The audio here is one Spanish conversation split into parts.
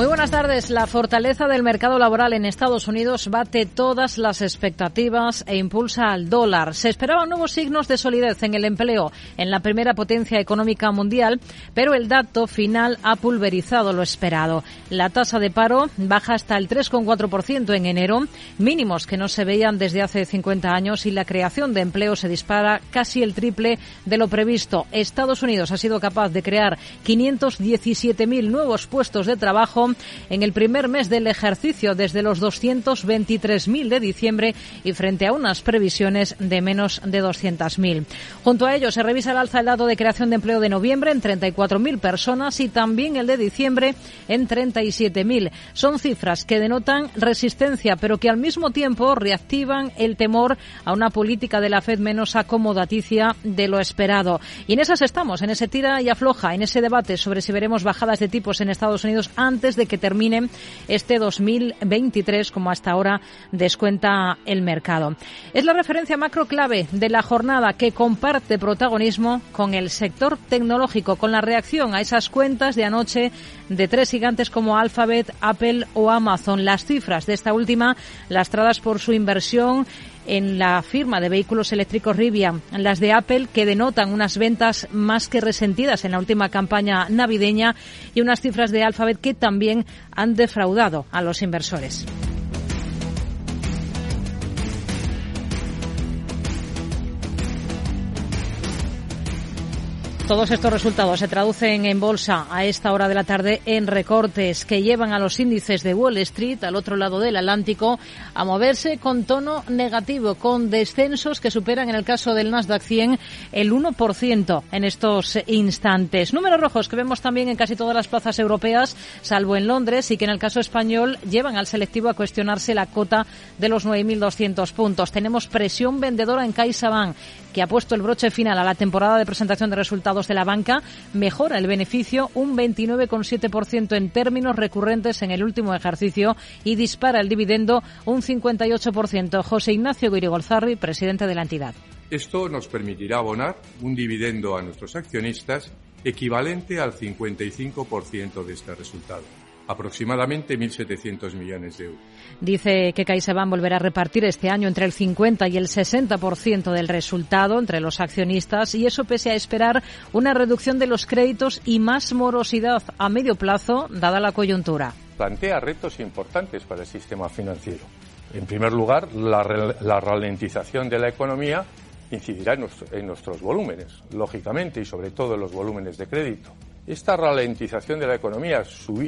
Muy buenas tardes. La fortaleza del mercado laboral en Estados Unidos bate todas las expectativas e impulsa al dólar. Se esperaban nuevos signos de solidez en el empleo en la primera potencia económica mundial, pero el dato final ha pulverizado lo esperado. La tasa de paro baja hasta el 3,4% en enero, mínimos que no se veían desde hace 50 años y la creación de empleo se dispara casi el triple de lo previsto. Estados Unidos ha sido capaz de crear 517.000 nuevos puestos de trabajo en el primer mes del ejercicio desde los 223.000 de diciembre y frente a unas previsiones de menos de 200.000. Junto a ello se revisa el alza el dato de creación de empleo de noviembre en 34.000 personas y también el de diciembre en 37.000. Son cifras que denotan resistencia, pero que al mismo tiempo reactivan el temor a una política de la Fed menos acomodaticia de lo esperado. Y en esas estamos, en ese tira y afloja, en ese debate sobre si veremos bajadas de tipos en Estados Unidos antes de que termine este 2023, como hasta ahora descuenta el mercado. Es la referencia macro clave de la jornada que comparte protagonismo con el sector tecnológico, con la reacción a esas cuentas de anoche de tres gigantes como Alphabet, Apple o Amazon. Las cifras de esta última lastradas por su inversión en la firma de vehículos eléctricos Rivian, las de Apple, que denotan unas ventas más que resentidas en la última campaña navideña y unas cifras de Alphabet que también han defraudado a los inversores. Todos estos resultados se traducen en bolsa a esta hora de la tarde en recortes que llevan a los índices de Wall Street, al otro lado del Atlántico, a moverse con tono negativo, con descensos que superan en el caso del Nasdaq 100 el 1% en estos instantes. Números rojos que vemos también en casi todas las plazas europeas, salvo en Londres, y que en el caso español llevan al selectivo a cuestionarse la cota de los 9.200 puntos. Tenemos presión vendedora en CaixaBank, que ha puesto el broche final a la temporada de presentación de resultados de la banca, mejora el beneficio un 29,7% en términos recurrentes en el último ejercicio y dispara el dividendo un 58%. José Ignacio Guirigolzarri, presidente de la entidad. Esto nos permitirá abonar un dividendo a nuestros accionistas equivalente al 55% de este resultado aproximadamente 1.700 millones de euros. Dice que CaixaBank volverá a repartir este año entre el 50 y el 60% del resultado entre los accionistas y eso pese a esperar una reducción de los créditos y más morosidad a medio plazo dada la coyuntura. Plantea retos importantes para el sistema financiero. En primer lugar, la, ralentización de la economía incidirá en, nuestros volúmenes, lógicamente, y sobre todo en los volúmenes de crédito. Esta ralentización de la economía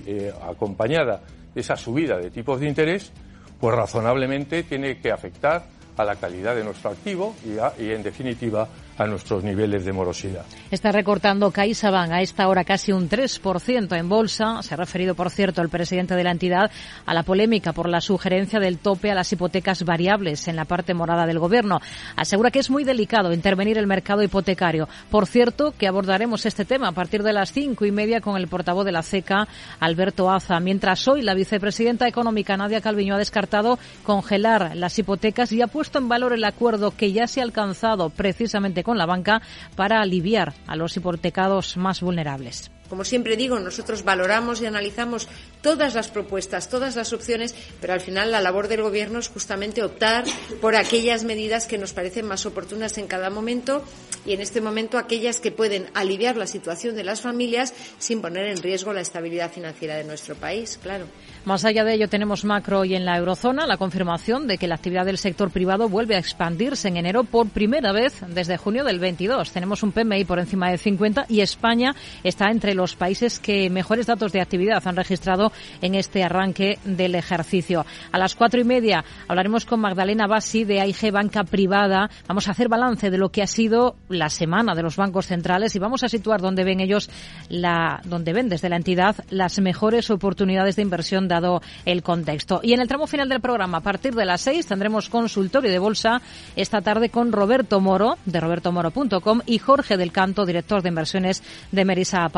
eh, acompañada de esa subida de tipos de interés, pues razonablemente tiene que afectar a la calidad de nuestro activo y, y en definitiva, a nuestros niveles de morosidad. Está recortando CaixaBank a esta hora casi un 3% en bolsa. Se ha referido, por cierto, el presidente de la entidad a la polémica por la sugerencia del tope a las hipotecas variables en la parte morada del gobierno. Asegura que es muy delicado intervenir el mercado hipotecario. Por cierto, que abordaremos este tema a partir de las cinco y media con el portavoz de la CECA, Alberto Aza. Mientras hoy la vicepresidenta económica, Nadia Calviño, ha descartado congelar las hipotecas y ha puesto en valor el acuerdo que ya se ha alcanzado precisamente con la banca para aliviar a los hipotecados más vulnerables. Como siempre digo, nosotros valoramos y analizamos todas las propuestas, todas las opciones, pero al final la labor del Gobierno es justamente optar por aquellas medidas que nos parecen más oportunas en cada momento y en este momento aquellas que pueden aliviar la situación de las familias sin poner en riesgo la estabilidad financiera de nuestro país, claro. Más allá de ello, tenemos macro y en la eurozona la confirmación de que la actividad del sector privado vuelve a expandirse en enero por primera vez desde junio del 22. Tenemos un PMI por encima de 50 y España está entre los los países que mejores datos de actividad han registrado en este arranque del ejercicio. A las cuatro y media hablaremos con Magdalena Bassi de AIG Banca Privada. Vamos a hacer balance de lo que ha sido la semana de los bancos centrales y vamos a situar donde ven ellos la, donde ven desde la entidad las mejores oportunidades de inversión dado el contexto. Y en el tramo final del programa, a partir de las seis, tendremos consultorio de bolsa esta tarde con Roberto Moro, de robertomoro.com, y Jorge del Canto, director de inversiones de Merisa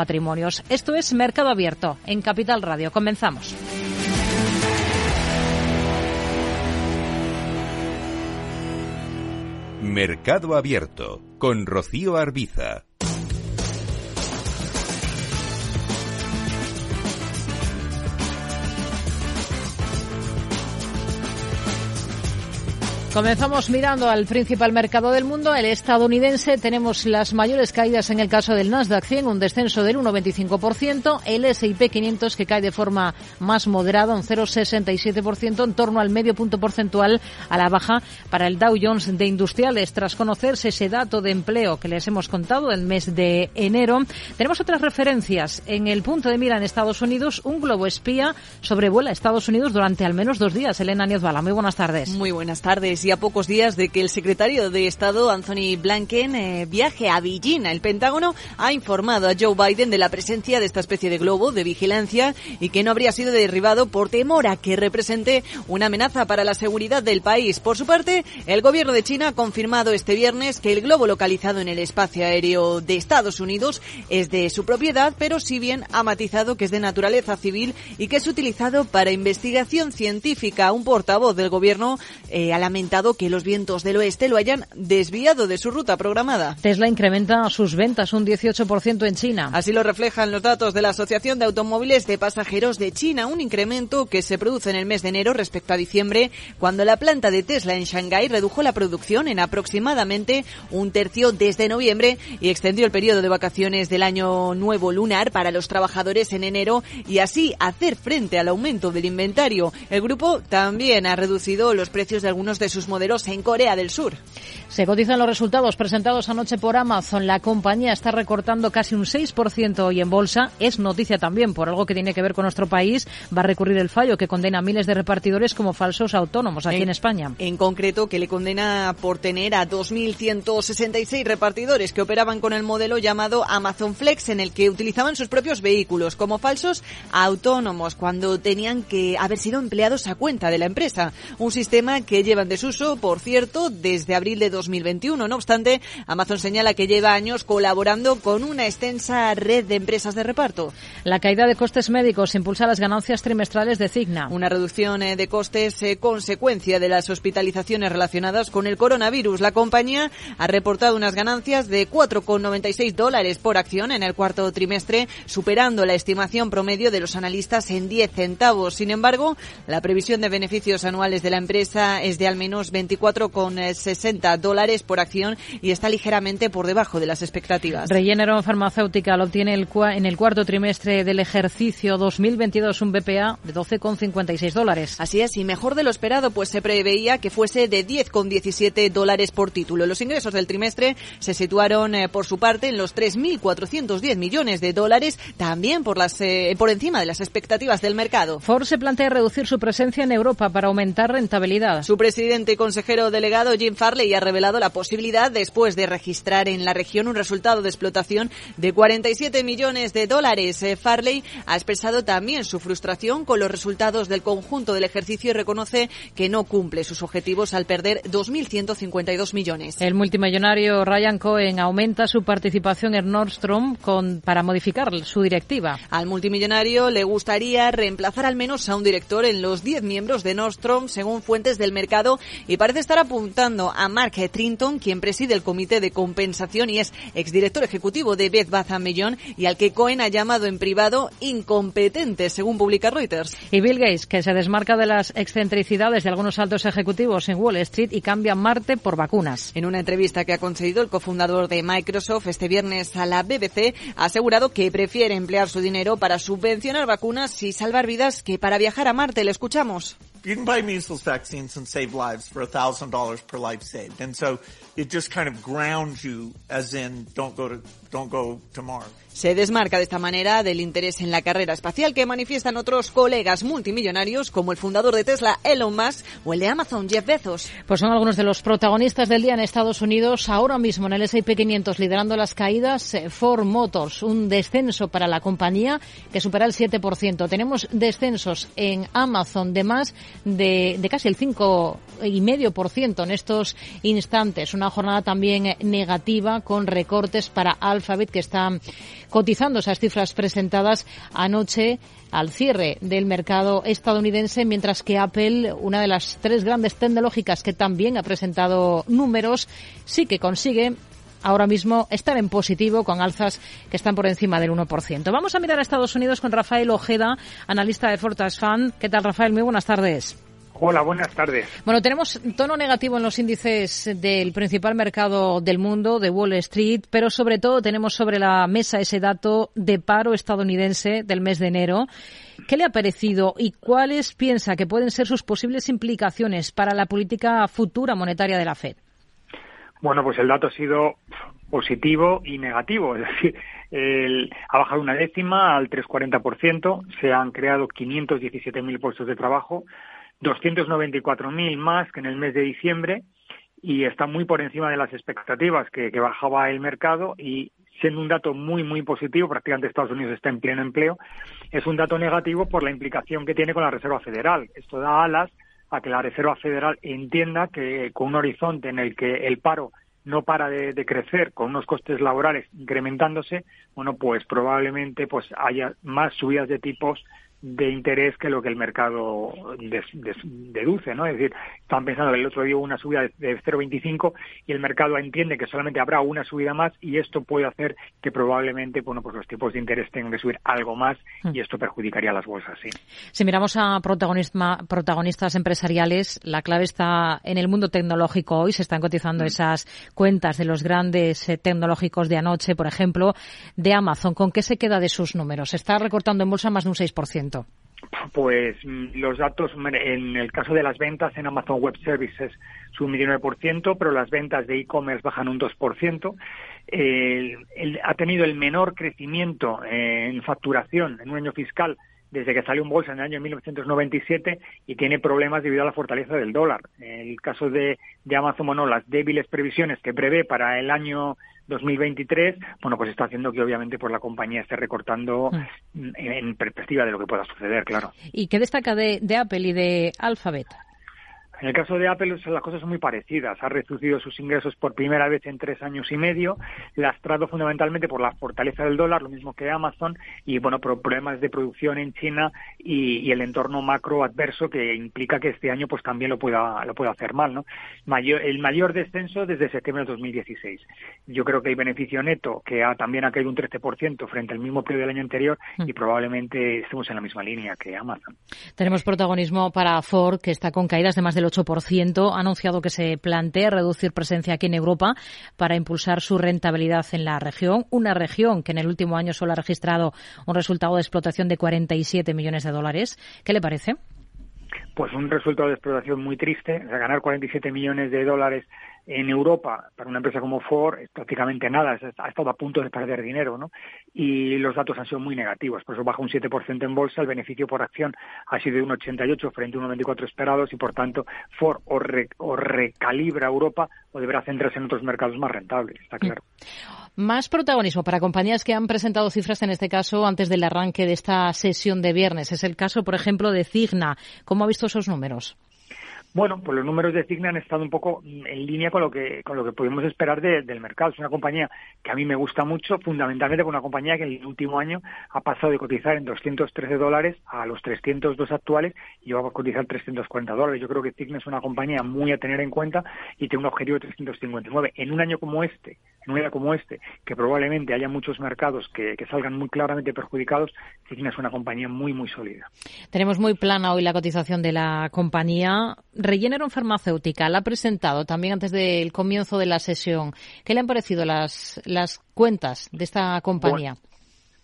Esto es Mercado Abierto en Capital Radio. Comenzamos. Mercado Abierto con Rocío Arbiza. Comenzamos mirando al principal mercado del mundo, el estadounidense. Tenemos las mayores caídas en el caso del Nasdaq 100, un descenso del 1,25%. El S&P 500 que cae de forma más moderada, un 0,67%, en torno al medio punto porcentual a la baja para el Dow Jones de Industriales. Tras conocerse ese dato de empleo que les hemos contado el mes de enero, tenemos otras referencias. En el punto de mira en Estados Unidos, un globo espía sobrevuela Estados Unidos durante al menos dos días. Elena Niozbala, muy buenas tardes. Muy buenas tardes y a pocos días de que el secretario de Estado, Anthony Blinken, eh, viaje a Beijing. El Pentágono ha informado a Joe Biden de la presencia de esta especie de globo de vigilancia y que no habría sido derribado por temor a que represente una amenaza para la seguridad del país. Por su parte, el gobierno de China ha confirmado este viernes que el globo localizado en el espacio aéreo de Estados Unidos es de su propiedad, pero si bien ha matizado que es de naturaleza civil y que es utilizado para investigación científica. Un portavoz del gobierno eh, ha lamentado que los vientos del oeste lo hayan desviado de su ruta programada. Tesla incrementa sus ventas un 18% en China. Así lo reflejan los datos de la Asociación de Automóviles de Pasajeros de China, un incremento que se produce en el mes de enero respecto a diciembre, cuando la planta de Tesla en Shanghái redujo la producción en aproximadamente un tercio desde noviembre y extendió el periodo de vacaciones del año nuevo lunar para los trabajadores en enero y así hacer frente al aumento del inventario. El grupo también ha reducido los precios de algunos de sus modelos en Corea del Sur. Se cotizan los resultados presentados anoche por Amazon. La compañía está recortando casi un 6% hoy en bolsa. Es noticia también por algo que tiene que ver con nuestro país. Va a recurrir el fallo que condena a miles de repartidores como falsos autónomos aquí en, España. En concreto, que le condena por tener a 2.166 repartidores que operaban con el modelo llamado Amazon Flex, en el que utilizaban sus propios vehículos como falsos autónomos cuando tenían que haber sido empleados a cuenta de la empresa. Un sistema que llevan de por cierto, desde abril de 2021. No obstante, Amazon señala que lleva años colaborando con una extensa red de empresas de reparto. La caída de costes médicos impulsa las ganancias trimestrales de Cigna. Una reducción eh, de costes eh, consecuencia de las hospitalizaciones relacionadas con el coronavirus. La compañía ha reportado unas ganancias de 4,96 dólares por acción en el cuarto trimestre, superando la estimación promedio de los analistas en 10 centavos. Sin embargo, la previsión de beneficios anuales de la empresa es de al menos 24,60 dólares por acción y está ligeramente por debajo de las expectativas. Regeneron Farmacéutica lo obtiene el en el cuarto trimestre del ejercicio 2022 un BPA de 12,56 dólares. Así es, y mejor de lo esperado, pues se preveía que fuese de 10,17 dólares por título. Los ingresos del trimestre se situaron eh, por su parte en los 3.410 millones de dólares, también por, las, eh, por encima de las expectativas del mercado. Ford se plantea reducir su presencia en Europa para aumentar rentabilidad. Su presidente y consejero delegado Jim Farley ha revelado la posibilidad, después de registrar en la región un resultado de explotación de 47 millones de dólares. Eh, Farley ha expresado también su frustración con los resultados del conjunto del ejercicio y reconoce que no cumple sus objetivos al perder 2.152 millones. El multimillonario Ryan Cohen aumenta su participación en Nordstrom con, para modificar su directiva. Al multimillonario le gustaría reemplazar al menos a un director en los 10 miembros de Nordstrom, según fuentes del mercado, y parece estar apuntando a Mark Trinton, quien preside el Comité de Compensación y es exdirector ejecutivo de Beth Bath y al que Cohen ha llamado en privado incompetente, según publica Reuters. Y Bill Gates, que se desmarca de las excentricidades de algunos altos ejecutivos en Wall Street y cambia Marte por vacunas. En una entrevista que ha concedido el cofundador de Microsoft este viernes a la BBC, ha asegurado que prefiere emplear su dinero para subvencionar vacunas y salvar vidas que para viajar a Marte. Le escuchamos. You can buy measles vaccines and save lives for $1,000 per life saved. And so it just kind of grounds you as in don't go to, don't go to Mars. Se desmarca de esta manera del interés en la carrera espacial que manifiestan otros colegas multimillonarios como el fundador de Tesla, Elon Musk, o el de Amazon, Jeff Bezos. Pues son algunos de los protagonistas del día en Estados Unidos. Ahora mismo en el S&P 500 liderando las caídas, eh, Ford Motors, un descenso para la compañía que supera el 7%. Tenemos descensos en Amazon de más de, de casi el 5,5% en estos instantes. Una jornada también negativa con recortes para Alphabet que está cotizando esas cifras presentadas anoche al cierre del mercado estadounidense, mientras que Apple, una de las tres grandes tecnológicas que también ha presentado números, sí que consigue ahora mismo estar en positivo con alzas que están por encima del 1%. Vamos a mirar a Estados Unidos con Rafael Ojeda, analista de Fortas Fan. ¿Qué tal, Rafael? Muy buenas tardes. Hola, buenas tardes. Bueno, tenemos tono negativo en los índices del principal mercado del mundo, de Wall Street, pero sobre todo tenemos sobre la mesa ese dato de paro estadounidense del mes de enero. ¿Qué le ha parecido y cuáles piensa que pueden ser sus posibles implicaciones para la política futura monetaria de la Fed? Bueno, pues el dato ha sido positivo y negativo, es decir, el, ha bajado una décima al 3,40%, se han creado 517.000 puestos de trabajo, 294.000 más que en el mes de diciembre y está muy por encima de las expectativas que, bajaba el mercado y siendo un dato muy, muy positivo, prácticamente Estados Unidos está en pleno empleo, es un dato negativo por la implicación que tiene con la Reserva Federal. Esto da alas a que la Reserva Federal entienda que con un horizonte en el que el paro no para de, de, crecer con unos costes laborales incrementándose, bueno, pues probablemente pues haya más subidas de tipos de interés que lo que el mercado des, des, deduce, ¿no? Es decir, estaban pensando que el otro día hubo una subida de 0,25 y el mercado entiende que solamente habrá una subida más y esto puede hacer que probablemente, bueno, pues los tipos de interés tengan que subir algo más y esto perjudicaría a las bolsas, sí. Si miramos a protagonistas empresariales, la clave está en el mundo tecnológico hoy. Se están cotizando mm. esas cuentas de los grandes eh, tecnológicos de anoche, por ejemplo, de Amazon. ¿Con qué se queda de sus números? Se está recortando en bolsa más de un 6%. Pues mm, los datos, en el caso de las ventas en Amazon Web Services suben un 19%, pero las ventas de e-commerce bajan un 2%. El, el, ha tenido el menor crecimiento en facturación en un año fiscal desde que salió en bolsa en el año 1997 y tiene problemas debido a la fortaleza del dólar. En el caso de, de Amazon, bueno, las débiles previsiones que prevé para el año 2023, bueno, pues está haciendo que obviamente pues la compañía esté recortando mm. en, en, perspectiva de lo que pueda suceder, claro. ¿Y qué destaca de, de Apple y de Alphabet? En el caso de Apple las cosas son muy parecidas. Ha reducido sus ingresos por primera vez en tres años y medio, lastrado fundamentalmente por la fortaleza del dólar, lo mismo que Amazon, y bueno, por problemas de producción en China y, y, el entorno macro adverso que implica que este año pues también lo pueda, lo pueda hacer mal, ¿no? Mayor, el mayor descenso desde septiembre de 2016. Yo creo que el beneficio neto, que ha, también ha caído un 13% frente al mismo periodo del año anterior, y probablemente estemos en la misma línea que Amazon. Tenemos protagonismo para Ford, que está con caídas de más del 8%, ha anunciado que se plantea reducir presencia aquí en Europa para impulsar su rentabilidad en la región, una región que en el último año solo ha registrado un resultado de explotación de 47 millones de dólares. ¿Qué le parece? Pues un resultado de explotación muy triste, o sea, ganar 47 millones de dólares en Europa, para una empresa como Ford, es prácticamente nada, ha estado a punto de perder dinero, ¿no? Y los datos han sido muy negativos, por eso baja un 7% en bolsa, el beneficio por acción ha sido de un 88 frente a un 94 esperados y, por tanto, Ford o, re, o recalibra Europa o deberá centrarse en otros mercados más rentables, está claro. Más protagonismo para compañías que han presentado cifras, en este caso, antes del arranque de esta sesión de viernes. Es el caso, por ejemplo, de Cigna. ¿Cómo ha visto esos números? Bueno, pues los números de Cigna han estado un poco en línea con lo que con lo que podemos esperar de, del mercado. Es una compañía que a mí me gusta mucho, fundamentalmente por una compañía que en el último año ha pasado de cotizar en 213 dólares a los 302 actuales y va a cotizar 340 dólares. Yo creo que Cigna es una compañía muy a tener en cuenta y tiene un objetivo de 359. En un año como este, en un año como este, que probablemente haya muchos mercados que salgan muy claramente perjudicados, Cigna es una compañía muy, muy sólida. Tenemos muy plana hoy la cotización de la compañía Regeneron Farmacéutica la ha presentado también antes del comienzo de la sesión. ¿Qué le han parecido las, las cuentas de esta compañía?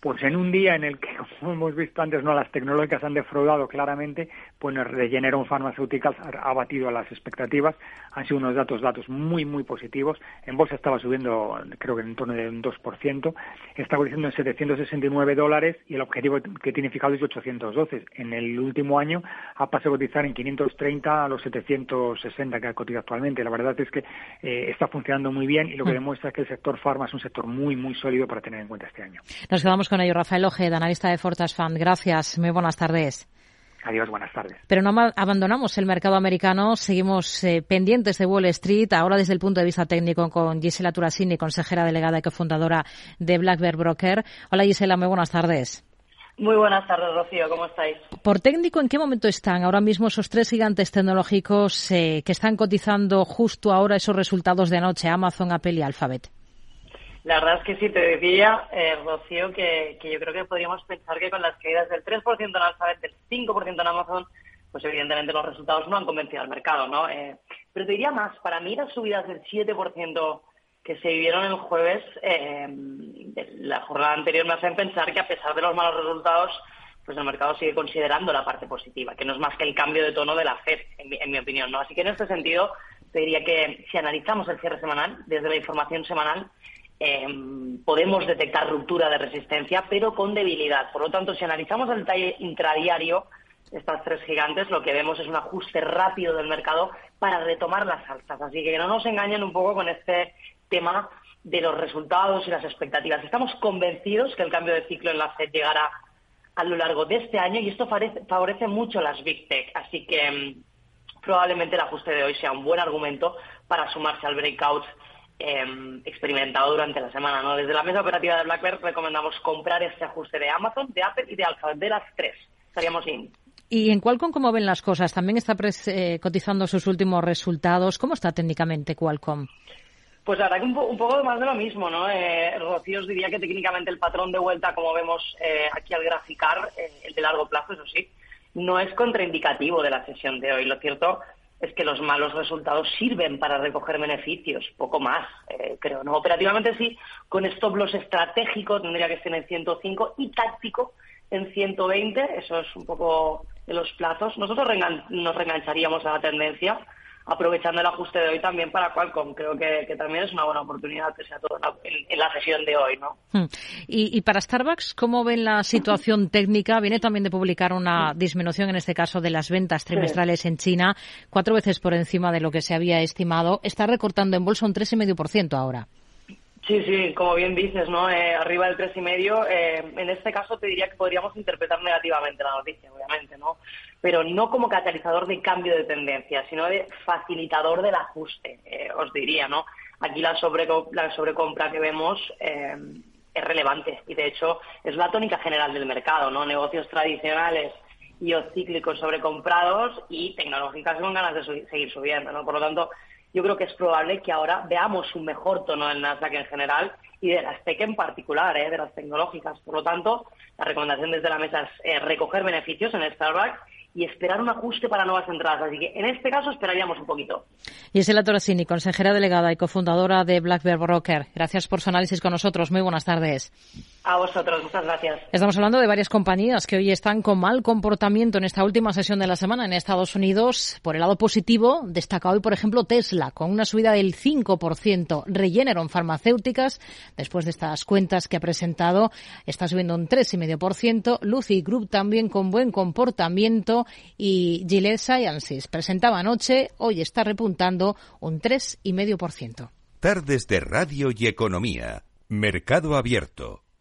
Pues en un día en el que, como hemos visto antes, no las tecnológicas han defraudado claramente, pues Regeneron Pharmaceuticals ha batido a las expectativas. Han sido unos datos datos muy, muy positivos. En bolsa estaba subiendo, creo que en torno de un 2%. Está cotizando en 769 dólares y el objetivo que tiene fijado es 812. En el último año ha pasado a cotizar en 530 a los 760 que ha cotizado actualmente. La verdad es que eh, está funcionando muy bien y lo que mm. demuestra es que el sector farma es un sector muy, muy sólido para tener en cuenta este año. Nos quedamos con ello. Rafael Ojeda, analista de Fortas Fund. Gracias. Muy buenas tardes. Adiós, buenas tardes. Pero no abandonamos el mercado americano, seguimos eh, pendientes de Wall Street, ahora desde el punto de vista técnico con Gisela Turasini, consejera delegada y cofundadora de Black Bear Broker. Hola Gisela, muy buenas tardes. Muy buenas tardes, Rocío, ¿cómo estáis? Por técnico, ¿en qué momento están ahora mismo esos tres gigantes tecnológicos eh, que están cotizando justo ahora esos resultados de anoche, Amazon, Apple y Alphabet? La verdad es que sí, te decía, eh, Rocío, que, yo creo que podríamos pensar que con las caídas del 3% en Alphabet, del 5% en Amazon, pues evidentemente los resultados no han convencido al mercado, ¿no? Eh, pero te diría más, para mí las subidas del 7% que se vivieron el jueves, eh, la jornada anterior me hacen pensar que a pesar de los malos resultados, pues el mercado sigue considerando la parte positiva, que no es más que el cambio de tono de la FED, en mi, en mi opinión, ¿no? Así que en este sentido, te diría que si analizamos el cierre semanal, desde la información semanal, Em, podemos detectar ruptura de resistencia, pero con debilidad. Por lo tanto, si analizamos el detalle intradiario, estas tres gigantes, lo que vemos es un ajuste rápido del mercado para retomar las alzas. Así que no nos engañen un poco con este tema de los resultados y las expectativas. Estamos convencidos que el cambio de ciclo en la FED llegará a lo largo de este año y esto favorece, mucho las Big Tech. Así que em, probablemente el ajuste de hoy sea un buen argumento para sumarse al breakout Em, experimentado durante la semana. ¿no? Desde la mesa operativa de BlackBerry recomendamos comprar este ajuste de Amazon, de Apple y de Alphabet, de las tres. Estaríamos in. ¿Y en Qualcomm cómo ven las cosas? También está eh, cotizando sus últimos resultados. ¿Cómo está técnicamente Qualcomm? Pues ahora que un, poco más de lo mismo, ¿no? Eh, Rocío os diría que técnicamente el patrón de vuelta, como vemos eh, aquí al graficar, eh, el de largo plazo, eso sí, no es contraindicativo de la sesión de hoy. Lo cierto es que los malos resultados sirven para recoger beneficios, poco más, eh, creo. no Operativamente sí, con stop loss estratégico tendría que ser en 105 y táctico en 120, eso es un poco de los plazos. Nosotros nos reengancharíamos a la tendencia aprovechando el ajuste de hoy también para Qualcomm. Creo que, también es una buena oportunidad, que sea todo en, la sesión de hoy, ¿no? Hmm. Y, para Starbucks, ¿cómo ven la situación técnica? Viene también de publicar una disminución, en este caso, de las ventas trimestrales en China, cuatro veces por encima de lo que se había estimado. Está recortando en bolsa un 3,5% ahora. Sí, sí, como bien dices, ¿no? Eh, arriba del tres y medio. Eh, en este caso te diría que podríamos interpretar negativamente la noticia, obviamente, ¿no? Pero no como catalizador de cambio de tendencia, sino de facilitador del ajuste, eh, os diría, ¿no? Aquí la, la sobrecompra que vemos es relevante y, de hecho, es la tónica general del mercado, ¿no? Negocios tradicionales y o cíclicos sobrecomprados y tecnológicas con ganas de seguir subiendo, ¿no? Por lo tanto, yo creo que es probable que ahora veamos un mejor tono en Nasdaq en general y de las tech en particular, ¿eh? de las tecnológicas. Por lo tanto, la recomendación desde la mesa es eh, recoger beneficios en Starbucks y esperar un ajuste para nuevas entradas. Así que en este caso esperaríamos un poquito. Gisela Torasini, consejera delegada y cofundadora de Black Bear Broker. Gracias por su análisis con nosotros. Muy buenas tardes. A vosotros, muchas gracias. Estamos hablando de varias compañías que hoy están con mal comportamiento en esta última sesión de la semana en Estados Unidos. Por el lado positivo, destaca hoy, por ejemplo, Tesla, con una subida del 5%. Regeneron Farmacéuticas, después de estas cuentas que ha presentado, está subiendo un 3,5%. Lucy Group también con buen comportamiento. Y Gillette Sciences presentaba anoche, hoy está repuntando un 3,5%. Tardes de Radio y Economía. Mercado Abierto.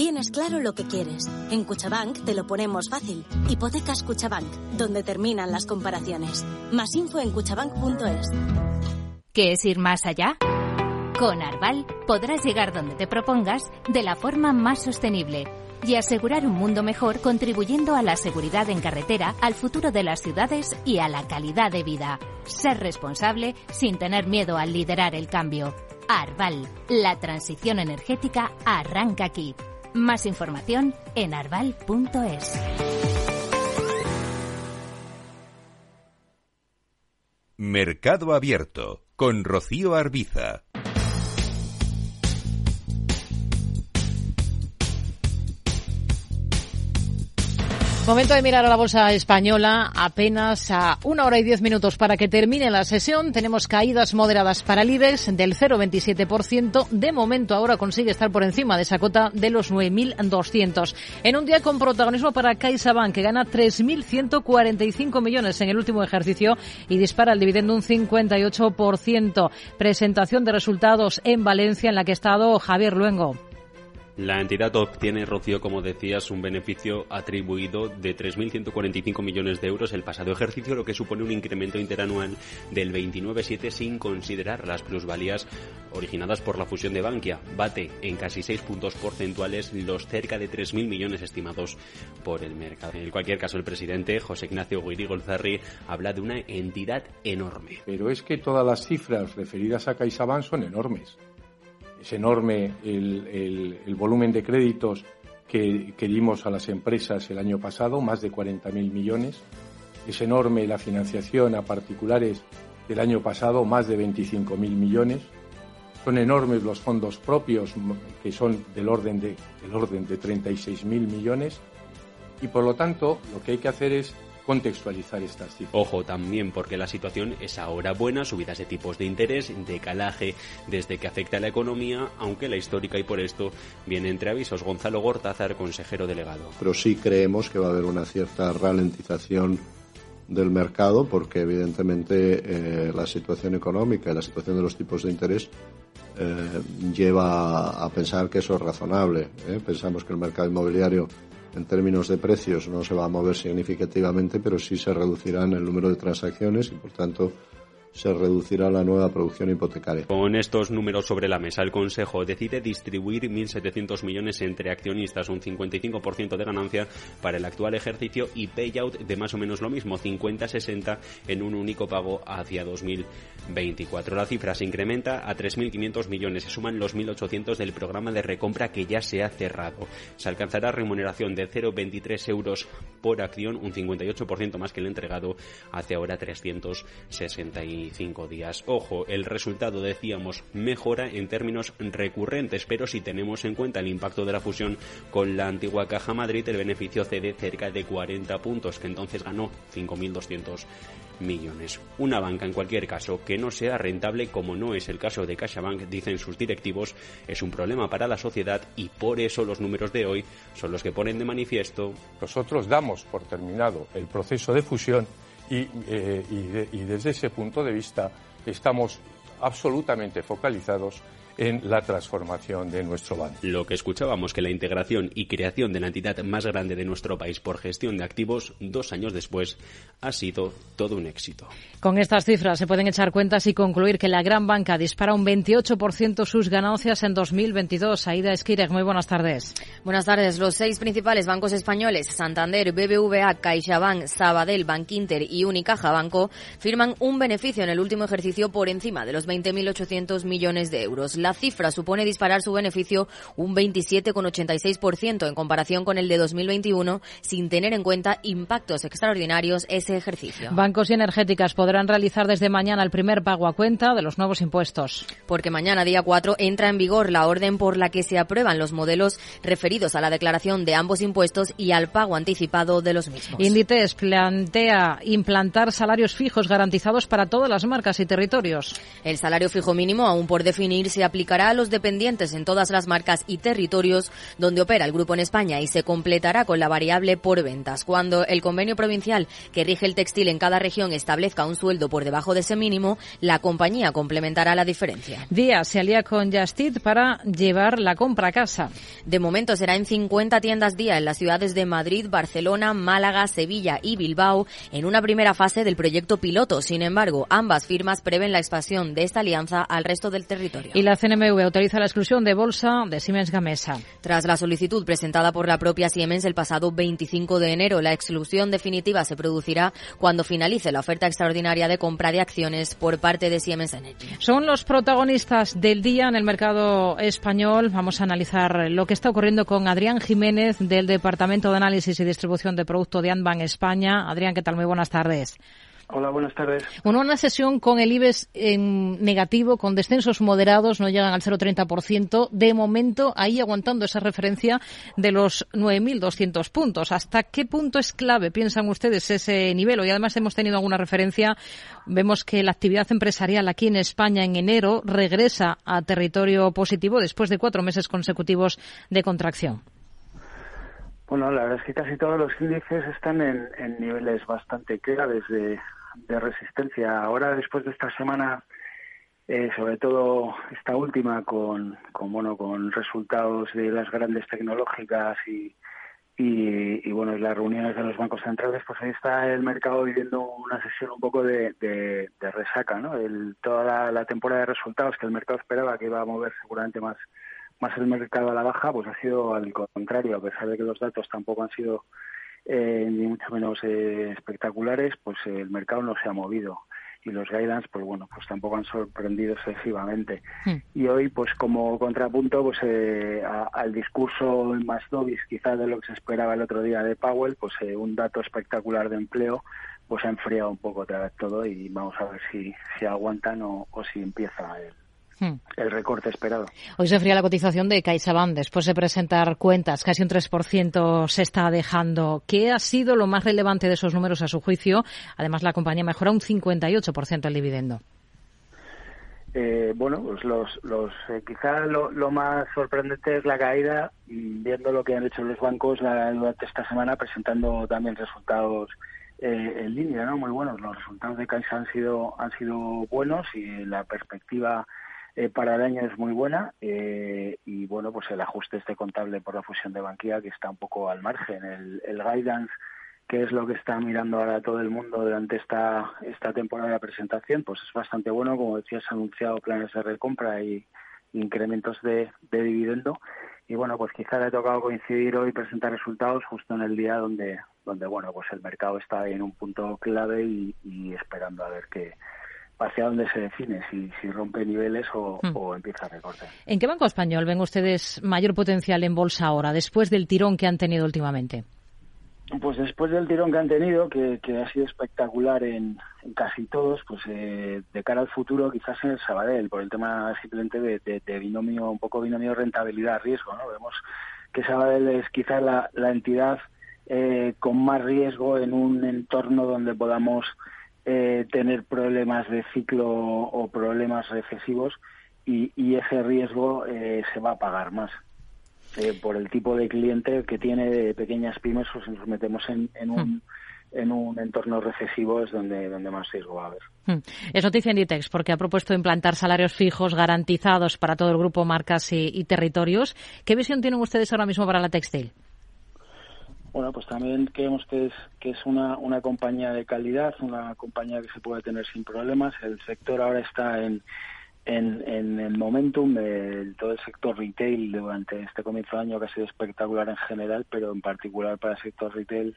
Tienes claro lo que quieres. En Cuchabank te lo ponemos fácil. Hipotecas Cuchabank, donde terminan las comparaciones. Más info en cuchabank.es. ¿Qué es ir más allá? Con Arval podrás llegar donde te propongas de la forma más sostenible y asegurar un mundo mejor contribuyendo a la seguridad en carretera, al futuro de las ciudades y a la calidad de vida. Ser responsable sin tener miedo al liderar el cambio. Arval, la transición energética arranca aquí. Más información en arval.es. Mercado Abierto con Rocío Arbiza. Momento de mirar a la bolsa española. Apenas a una hora y diez minutos para que termine la sesión. Tenemos caídas moderadas para el IBEX del 0,27%. De momento ahora consigue estar por encima de esa cota de los 9.200. En un día con protagonismo para CaixaBank, que gana 3.145 millones en el último ejercicio y dispara el dividendo un 58%. Presentación de resultados en Valencia en la que ha estado Javier Luengo. La entidad obtiene, Rocío, como decías, un beneficio atribuido de 3.145 millones de euros el pasado ejercicio, lo que supone un incremento interanual del 29,7 sin considerar las plusvalías originadas por la fusión de Bankia. Bate en casi 6 puntos porcentuales los cerca de 3.000 millones estimados por el mercado. En cualquier caso, el presidente, José Ignacio Guiri Golzarri, habla de una entidad enorme. Pero es que todas las cifras referidas a CaixaBank son enormes es enorme el, volumen de créditos que, dimos a las empresas el año pasado, más de 40.000 millones. Es enorme la financiación a particulares del año pasado, más de 25.000 millones. Son enormes los fondos propios, que son del orden de, del orden de 36.000 millones. Y por lo tanto, lo que hay que hacer es contextualizar estas cifras. Ojo también porque la situación es ahora buena, subidas de tipos de interés, decalaje desde que afecta a la economía, aunque la histórica y por esto viene entre avisos. Gonzalo Gortázar, consejero delegado. Pero sí creemos que va a haber una cierta ralentización del mercado porque evidentemente eh, la situación económica y la situación de los tipos de interés eh, lleva a pensar que eso es razonable. ¿eh? Pensamos que el mercado inmobiliario en términos de precios no se va a mover significativamente, pero sí se reducirán el número de transacciones y, por tanto, se reducirá la nueva producción hipotecaria. Con estos números sobre la mesa, el Consejo decide distribuir 1.700 millones entre accionistas, un 55% de ganancia para el actual ejercicio y payout de más o menos lo mismo, 50-60 en un único pago hacia 2024. La cifra se incrementa a 3.500 millones, se suman los 1.800 del programa de recompra que ya se ha cerrado. Se alcanzará remuneración de 0,23 euros por acción, un 58% más que el entregado hace ahora 360 días. Ojo, el resultado, decíamos, mejora en términos recurrentes, pero si tenemos en cuenta el impacto de la fusión con la antigua Caja Madrid, el beneficio cede cerca de 40 puntos, que entonces ganó 5.200 millones. Una banca, en cualquier caso, que no sea rentable, como no es el caso de CaixaBank, dicen sus directivos, es un problema para la sociedad y por eso los números de hoy son los que ponen de manifiesto. Nosotros damos por terminado el proceso de fusión eh, y, desde ese punto de vista estamos absolutamente focalizados en la transformación de nuestro banco. Lo que escuchábamos que la integración y creación de la entidad más grande de nuestro país por gestión de activos dos años después ha sido todo un éxito. Con estas cifras se pueden echar cuentas y concluir que la gran banca dispara un 28% sus ganancias en 2022. Aida Esquireg, muy buenas tardes. Buenas tardes. Los seis principales bancos españoles, Santander, BBVA, CaixaBank, Sabadell, Bankinter y Unicaja Banco, firman un beneficio en el último ejercicio por encima de los 20.800 millones de euros. La La cifra supone disparar su beneficio un 27,86% en comparación con el de 2021, sin tener en cuenta impactos extraordinarios ese ejercicio. Bancos y energéticas podrán realizar desde mañana el primer pago a cuenta de los nuevos impuestos. Porque mañana, día 4, entra en vigor la orden por la que se aprueban los modelos referidos a la declaración de ambos impuestos y al pago anticipado de los mismos. Inditex plantea implantar salarios fijos garantizados para todas las marcas y territorios. El salario fijo mínimo, aún por definir, se aplicará a los dependientes en todas las marcas y territorios donde opera el grupo en España y se completará con la variable por ventas. Cuando el convenio provincial que rige el textil en cada región establezca un sueldo por debajo de ese mínimo, la compañía complementará la diferencia. Día se alía con Justit para llevar la compra a casa. De momento será en 50 tiendas día en las ciudades de Madrid, Barcelona, Málaga, Sevilla y Bilbao en una primera fase del proyecto piloto. Sin embargo, ambas firmas prevén la expansión de esta alianza al resto del territorio. Y la CNMV autoriza la exclusión de bolsa de Siemens Gamesa. Tras la solicitud presentada por la propia Siemens el pasado 25 de enero, la exclusión definitiva se producirá cuando finalice la oferta extraordinaria de compra de acciones por parte de Siemens Energy. Son los protagonistas del día en el mercado español. Vamos a analizar lo que está ocurriendo con Adrián Jiménez del Departamento de Análisis y Distribución de Producto de Anban España. Adrián, ¿qué tal? Muy buenas tardes. Hola, buenas tardes. Bueno, una sesión con el IBEX en negativo, con descensos moderados, no llegan al 0,30%. De momento, ahí aguantando esa referencia de los 9.200 puntos. ¿Hasta qué punto es clave, piensan ustedes, ese nivel? Y además hemos tenido alguna referencia. Vemos que la actividad empresarial aquí en España en enero regresa a territorio positivo después de cuatro meses consecutivos de contracción. Bueno, la verdad es que casi todos los índices están en, en niveles bastante claves de, de resistencia. Ahora, después de esta semana, eh, sobre todo esta última, con, con, bueno, con resultados de las grandes tecnológicas y, y, y, bueno, las reuniones de los bancos centrales, pues ahí está el mercado viviendo una sesión un poco de, de, de resaca, ¿no? El, toda la, la temporada de resultados que el mercado esperaba que iba a mover seguramente más más el mercado a la baja, pues ha sido al contrario, a pesar de que los datos tampoco han sido eh, ni mucho menos eh, espectaculares, pues eh, el mercado no se ha movido y los guidance, pues bueno, pues tampoco han sorprendido excesivamente. Hmm. Y hoy, pues como contrapunto, pues eh, a, al discurso más dovish quizás de lo que se esperaba el otro día de Powell, pues eh, un dato espectacular de empleo, pues ha enfriado un poco otra vez todo y vamos a ver si, si aguantan o, o si empieza el, el recorte esperado. Hoy se fría la cotización de CaixaBank después de presentar cuentas, casi un 3% se está dejando. ¿Qué ha sido lo más relevante de esos números a su juicio? Además, la compañía mejora un 58% el dividendo. Eh, bueno, pues los, los eh, quizá lo, lo, más sorprendente es la caída, viendo lo que han hecho los bancos la, durante esta semana, presentando también resultados eh, en línea, ¿no? Muy buenos. Los resultados de Caixa han sido han sido buenos y la perspectiva eh, para el año es muy buena eh, y bueno pues el ajuste este contable por la fusión de Bankia que está un poco al margen. El, el guidance que es lo que está mirando ahora todo el mundo durante esta esta temporada de presentación pues es bastante bueno. Como decías ha anunciado planes de recompra y incrementos de, de dividendo. Y bueno pues quizá le ha tocado coincidir hoy presentar resultados justo en el día donde donde bueno pues el mercado está en un punto clave y esperando a ver qué hacia dónde se define, si, si rompe niveles o, Hmm. o empieza a recortar. ¿En qué banco español ven ustedes mayor potencial en bolsa ahora, después del tirón que han tenido últimamente? Pues después del tirón que han tenido, que, que ha sido espectacular en, en casi todos, pues eh, de cara al futuro quizás en el Sabadell, por el tema simplemente de, de, de binomio, un poco binomio rentabilidad-riesgo, ¿no? Vemos que Sabadell es quizás la, la entidad eh, con más riesgo en un entorno donde podamos eh, tener problemas de ciclo o problemas recesivos y, y ese riesgo eh, se va a pagar más. Eh, por el tipo de cliente que tiene de pequeñas pymes, o si nos metemos en, en un, en un entorno recesivo es donde, donde más riesgo va a haber. Hmm. Es noticia en Ditex porque ha propuesto implantar salarios fijos garantizados para todo el grupo, marcas y, y territorios. ¿Qué visión tienen ustedes ahora mismo para la textil? Bueno, pues también creemos que es que es una, una compañía de calidad, una compañía que se puede tener sin problemas. El sector ahora está en, en, en el momentum de todo el sector retail durante este comienzo de año que ha sido espectacular en general, pero en particular para el sector retail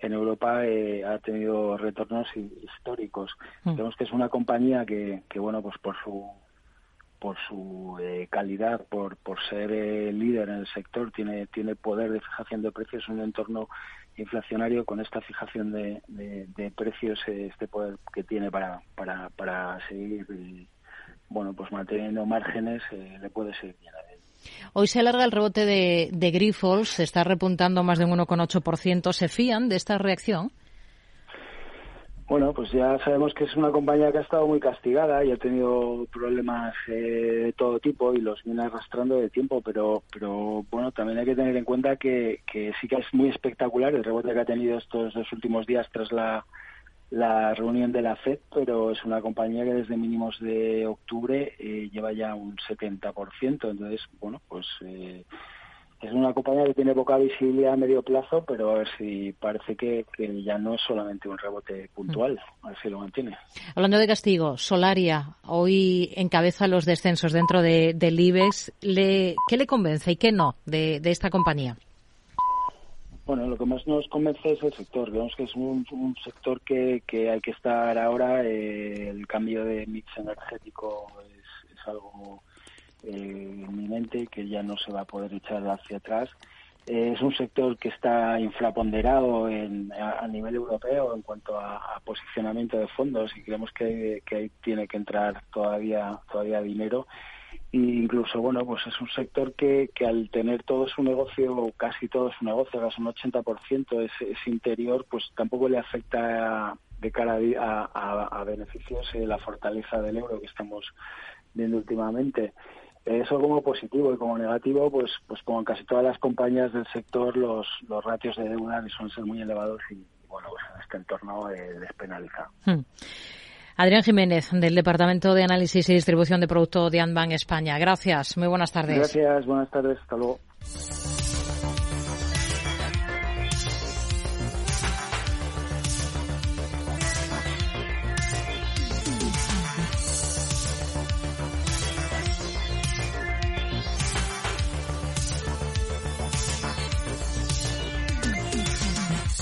en Europa eh, ha tenido retornos históricos. Mm. Creemos que es una compañía que, que bueno, pues por su por su eh, calidad, por, por ser eh, líder en el sector, tiene, tiene poder de fijación de precios en un entorno inflacionario con esta fijación de, de, precios, este poder que tiene para, para, para seguir bueno pues manteniendo márgenes, le puede ser bien Hoy se alarga el rebote de, de Grifols, se está repuntando más de un 1,8%. ¿Se fían de esta reacción? Bueno, pues ya sabemos que es una compañía que ha estado muy castigada y ha tenido problemas eh, de todo tipo y los viene arrastrando de tiempo, pero, pero bueno, también hay que tener en cuenta que, que sí que es muy espectacular el rebote que ha tenido estos dos últimos días tras la, reunión de la FED, pero es una compañía que desde mínimos de octubre eh, lleva ya un 70%. Entonces, bueno, pues eh, es una compañía que tiene poca visibilidad a medio plazo, pero a ver si parece que, ya no es solamente un rebote puntual, a ver si lo mantiene. Hablando de castigo, Solaria hoy encabeza los descensos dentro de, del IBEX. Le, ¿Qué le convence y qué no de, esta compañía? Bueno, lo que más nos convence es el sector. Vemos que es un, sector que, que, hay que estar ahora. Eh, el cambio de mix energético es, es algo inminente y que ya no se va a poder echar hacia atrás. Eh, es un sector que está infraponderado en, a, nivel europeo en cuanto a, posicionamiento de fondos y creemos que, ahí tiene que entrar todavía todavía dinero e incluso bueno pues es un sector que, que al tener todo su negocio casi todo su negocio casi un 80% es, es interior pues tampoco le afecta de cara a, a beneficios eh, la fortaleza del euro que estamos viendo últimamente eso como positivo y como negativo, pues, pues como en casi todas las compañías del sector, los, los ratios de deuda suelen ser muy elevados y, bueno, pues en este entorno eh, despenaliza. Hmm. Adrián Jiménez, del Departamento de Análisis y Distribución de Producto de Anbank España. Gracias. Muy buenas tardes. Gracias. Buenas tardes. Hasta luego.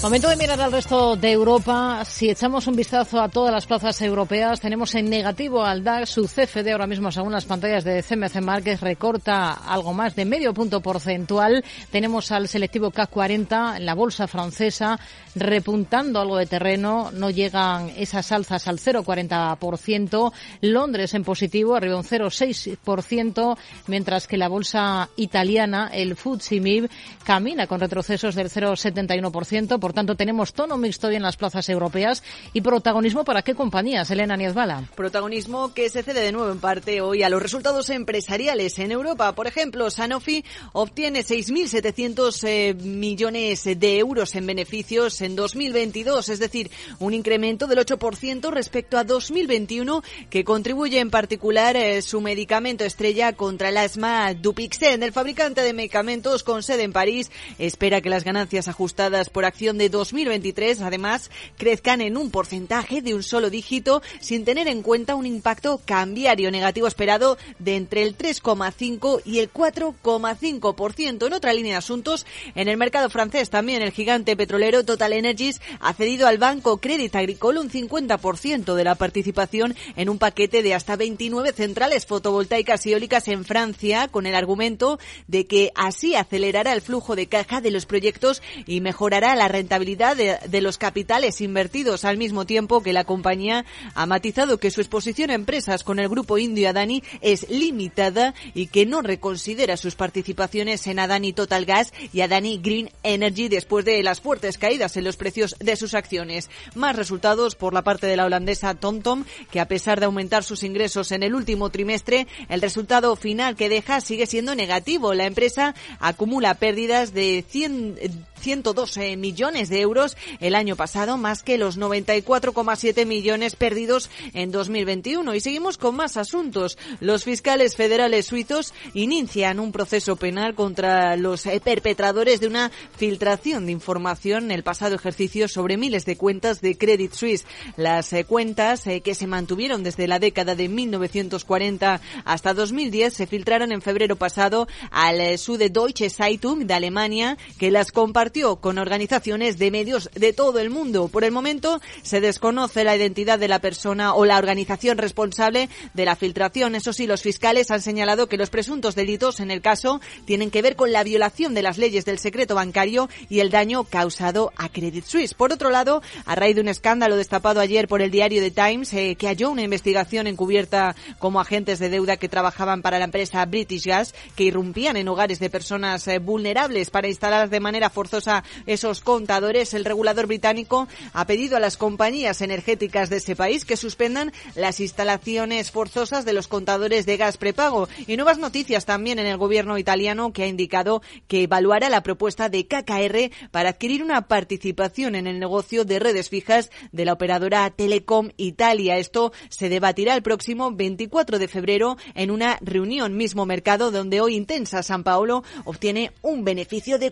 Momento de mirar al resto de Europa. Si echamos un vistazo a todas las plazas europeas, tenemos en negativo al DAX. Su CFD ahora mismo, según las pantallas de CMC Markets, recorta algo más de medio punto porcentual. Tenemos al selectivo CAC 40 en la bolsa francesa repuntando algo de terreno. No llegan esas alzas al 0,40%. Londres en positivo, arriba un 0,6%, mientras que la bolsa italiana, el FTSE MIB, camina con retrocesos del 0,71%. Por tanto, tenemos tono mixto hoy en las plazas europeas y protagonismo para qué compañías, Elena Niezbala. Protagonismo que se cede de nuevo en parte hoy a los resultados empresariales en Europa. Por ejemplo, Sanofi obtiene 6.700 eh, millones de euros en beneficios en 2022, es decir, un incremento del 8% respecto a 2021 que contribuye en particular eh, su medicamento estrella contra el asma Dupixent. El fabricante de medicamentos con sede en París espera que las ganancias ajustadas por acción de 2023 además crezcan en un porcentaje de un solo dígito sin tener en cuenta un impacto cambiario negativo esperado de entre el 3,5 y el 4,5%. En otra línea de asuntos, en el mercado francés también el gigante petrolero Total Energies ha cedido al banco Crédit Agricole un 50% de la participación en un paquete de hasta 29 centrales fotovoltaicas y eólicas en Francia con el argumento de que así acelerará el flujo de caja de los proyectos y mejorará la rentabilidad de, los capitales invertidos al mismo tiempo que la compañía ha matizado que su exposición a empresas con el grupo indio Adani es limitada y que no reconsidera sus participaciones en Adani Total Gas y Adani Green Energy después de las fuertes caídas en los precios de sus acciones. Más resultados por la parte de la holandesa TomTom, que a pesar de aumentar sus ingresos en el último trimestre, el resultado final que deja sigue siendo negativo. La empresa acumula pérdidas de 100, 112 millones de euros el año pasado, más que los 94,7 millones perdidos en 2021. Y seguimos con más asuntos. Los fiscales federales suizos inician un proceso penal contra los perpetradores de una filtración de información el pasado ejercicio sobre miles de cuentas de Credit Suisse. Las eh, cuentas eh, que se mantuvieron desde la década de 1940 hasta 2010 se filtraron en febrero pasado al eh, Süddeutsche Zeitung de Alemania, que las compartió con organizaciones de medios de todo el mundo. Por el momento se desconoce la identidad de la persona o la organización responsable de la filtración. Eso sí, los fiscales han señalado que los presuntos delitos en el caso tienen que ver con la violación de las leyes del secreto bancario y el daño causado a Credit Suisse. Por otro lado, a raíz de un escándalo destapado ayer por el diario The Times, eh, que halló una investigación encubierta como agentes de deuda que trabajaban para la empresa British Gas, que irrumpían en hogares de personas eh, vulnerables para instalar de manera forzosa esos contadores, el regulador británico ha pedido a las compañías energéticas de ese país que suspendan las instalaciones forzosas de los contadores de gas prepago. Y nuevas noticias también en el gobierno italiano que ha indicado que evaluará la propuesta de KKR para adquirir una participación en el negocio de redes fijas de la operadora Telecom Italia. Esto se debatirá el próximo 24 de febrero en una reunión mismo mercado donde hoy Intensa San Paolo obtiene un beneficio de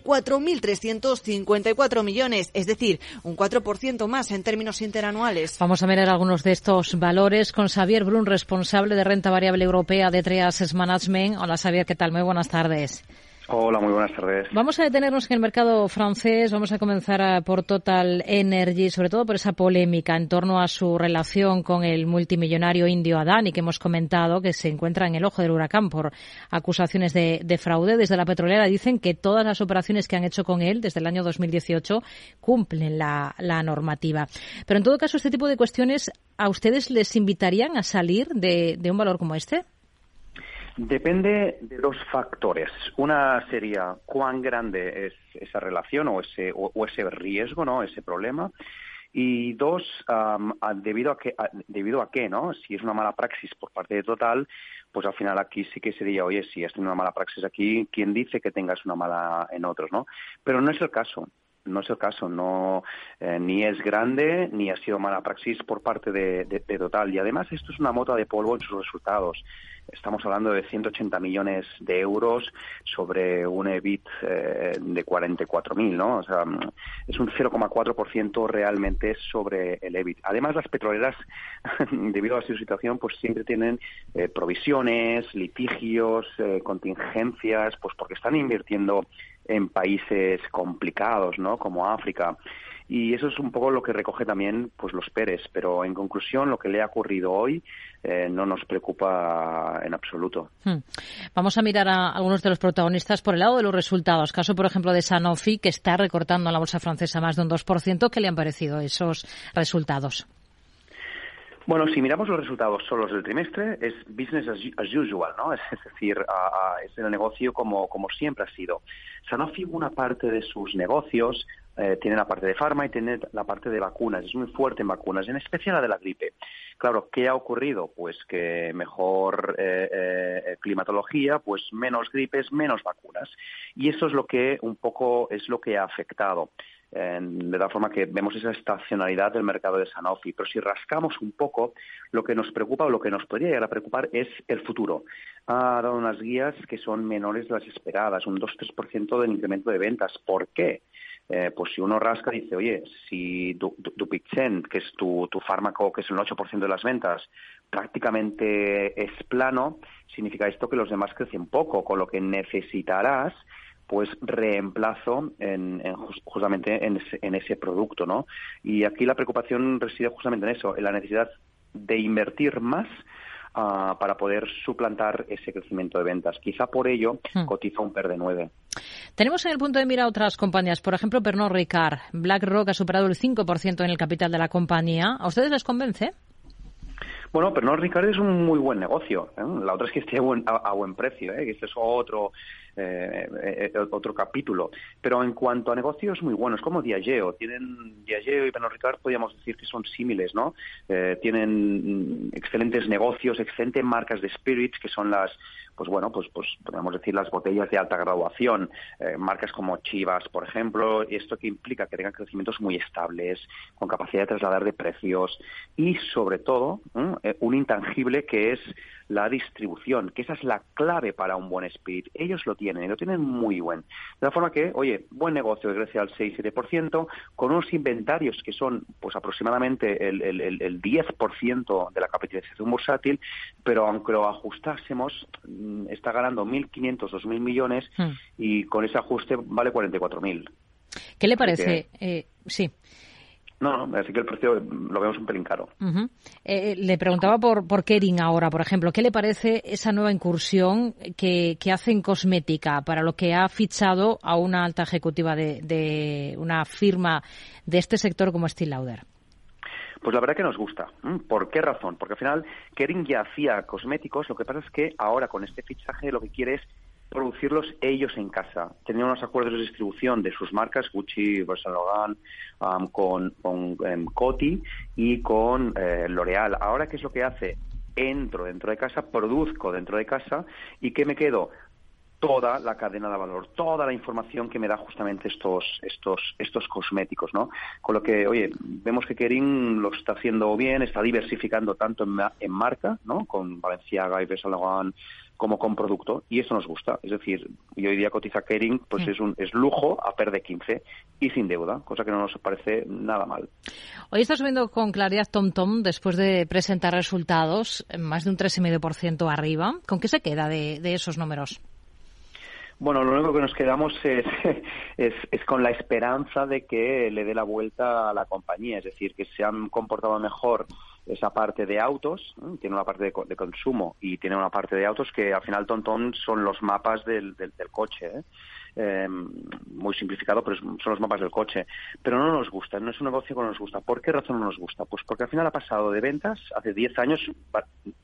4.354 millones, es decir, un 4% más en términos interanuales. Vamos a mirar algunos de estos valores con Xavier Brun, responsable de renta variable europea de Trias Management. Hola Xavier, ¿qué tal? Muy buenas tardes. Hola, muy buenas tardes. Vamos a detenernos en el mercado francés. Vamos a comenzar por Total Energy, sobre todo por esa polémica en torno a su relación con el multimillonario indio Adani, que hemos comentado que se encuentra en el ojo del huracán por acusaciones de, de, fraude. Desde la petrolera dicen que todas las operaciones que han hecho con él desde el año 2018 cumplen la, normativa. Pero en todo caso, este tipo de cuestiones, ¿a ustedes les invitarían a salir de un valor como este? Depende de dos factores. Una sería cuán grande es esa relación o ese, o, ese riesgo, ¿no? Ese problema. Y dos, um, debido a que, a, debido a qué, ¿no? Si es una mala praxis por parte de Total, pues al final aquí sí que sería, oye, si has tenido una mala praxis aquí, ¿quién dice que tengas una mala en otros, no? Pero no es el caso no es el caso, no eh, ni es grande ni ha sido mala praxis por parte de, Total. Y además esto es una mota de polvo en sus resultados. Estamos hablando de 180 millones de euros sobre un EBIT eh, de 44.000, ¿no? O sea, es un 0,4% realmente sobre el EBIT. Además, las petroleras, debido a su situación, pues siempre tienen eh, provisiones, litigios, eh, contingencias, pues porque están invirtiendo en países complicados, ¿no? Como África. Y eso es un poco lo que recoge también pues los Pérez. Pero en conclusión, lo que le ha ocurrido hoy eh, no nos preocupa en absoluto. Hmm. Vamos a mirar a algunos de los protagonistas por el lado de los resultados. Caso, por ejemplo, de Sanofi, que está recortando en la bolsa francesa más de un 2%. ¿Qué le han parecido esos resultados? Bueno, si miramos los resultados solos del trimestre, es business as, usual, ¿no? Es, decir, es el negocio como, como siempre ha sido. Sanofi, una parte de sus negocios eh, tiene la parte de farma y tiene la parte de vacunas. Es muy fuerte en vacunas, en especial la de la gripe. Claro, ¿qué ha ocurrido? Pues que mejor eh, eh, climatología, pues menos gripes, menos vacunas. Y eso es lo que un poco es lo que ha afectado de tal forma que vemos esa estacionalidad del mercado de Sanofi. Pero si rascamos un poco, lo que nos preocupa o lo que nos podría llegar a preocupar es el futuro. Ha dado unas guías que son menores de las esperadas, un 2-3% del incremento de ventas. ¿Por qué? Eh, pues si uno rasca dice, oye, si Dupixent, que es tu, tu fármaco, que es el 8% de las ventas, prácticamente es plano, significa esto que los demás crecen poco, con lo que necesitarás pues reemplazo en, en justamente en ese, en ese, producto, ¿no? Y aquí la preocupación reside justamente en eso, en la necesidad de invertir más uh, para poder suplantar ese crecimiento de ventas. Quizá por ello hmm. cotiza un PER de 9. Tenemos en el punto de mira otras compañías, por ejemplo, Pernod Ricard. BlackRock ha superado el 5% en el capital de la compañía. ¿A ustedes les convence? Bueno, Pernod Ricard es un muy buen negocio. ¿eh? La otra es que esté a buen, a, a buen precio, ¿eh? que este es otro eh, eh, otro capítulo. Pero en cuanto a negocios muy buenos, como Diageo, tienen Diageo y Pernod Ricard, podríamos decir que son símiles, ¿no? Eh, tienen excelentes negocios, excelentes marcas de spirits, que son las, pues bueno, pues, pues podemos decir las botellas de alta graduación, eh, marcas como Chivas, por ejemplo, esto que implica que tengan crecimientos muy estables, con capacidad de trasladar de precios y sobre todo ¿eh? un intangible que es la distribución, que esa es la clave para un buen spirit. Ellos lo tienen y lo tienen muy buen. De la forma que, oye, buen negocio crece al 6-7%, con unos inventarios que son pues aproximadamente el, el, el 10% de la capitalización bursátil, pero aunque lo ajustásemos, está ganando 1.500, 2.000 millones mm. y con ese ajuste vale 44.000. ¿Qué le parece? Eh, sí. No, no, así que el precio lo vemos un pelín caro. Eh, le preguntaba por, por Kering ahora, por ejemplo. ¿Qué le parece esa nueva incursión que, que hace en cosmética para lo que ha fichado a una alta ejecutiva de, de una firma de este sector como Steel Lauder? Pues la verdad que nos gusta. ¿Por qué razón? Porque al final Kering ya hacía cosméticos, lo que pasa es que ahora con este fichaje lo que quiere es producirlos ellos en casa. Tenían unos acuerdos de distribución de sus marcas, Gucci, Laurent, um, con, con em, Coty y con eh, L'Oreal. Ahora, ¿qué es lo que hace? Entro dentro de casa, produzco dentro de casa y ¿qué me quedo? Toda la cadena de valor, toda la información que me da justamente estos, estos, estos cosméticos, ¿no? Con lo que, oye, vemos que Kering lo está haciendo bien, está diversificando tanto en, en marca, ¿no? Con Valenciaga y Laurent como con producto y eso nos gusta. Es decir, y hoy día cotiza Kering, pues es un es lujo a per de 15 y sin deuda, cosa que no nos parece nada mal. Hoy está subiendo con claridad TomTom después de presentar resultados, más de un 3,5% arriba. ¿Con qué se queda de, de esos números? Bueno, lo único que nos quedamos es, es, con la esperanza de que le dé la vuelta a la compañía, es decir, que se han comportado mejor esa parte de autos, tiene una parte de, consumo y tiene una parte de autos que al final Tontón son los mapas del, del, coche. ¿eh? Eh, muy simplificado, pero son los mapas del coche. Pero no nos gusta, no es un negocio que no nos gusta. ¿Por qué razón no nos gusta? Pues porque al final ha pasado de ventas, hace 10 años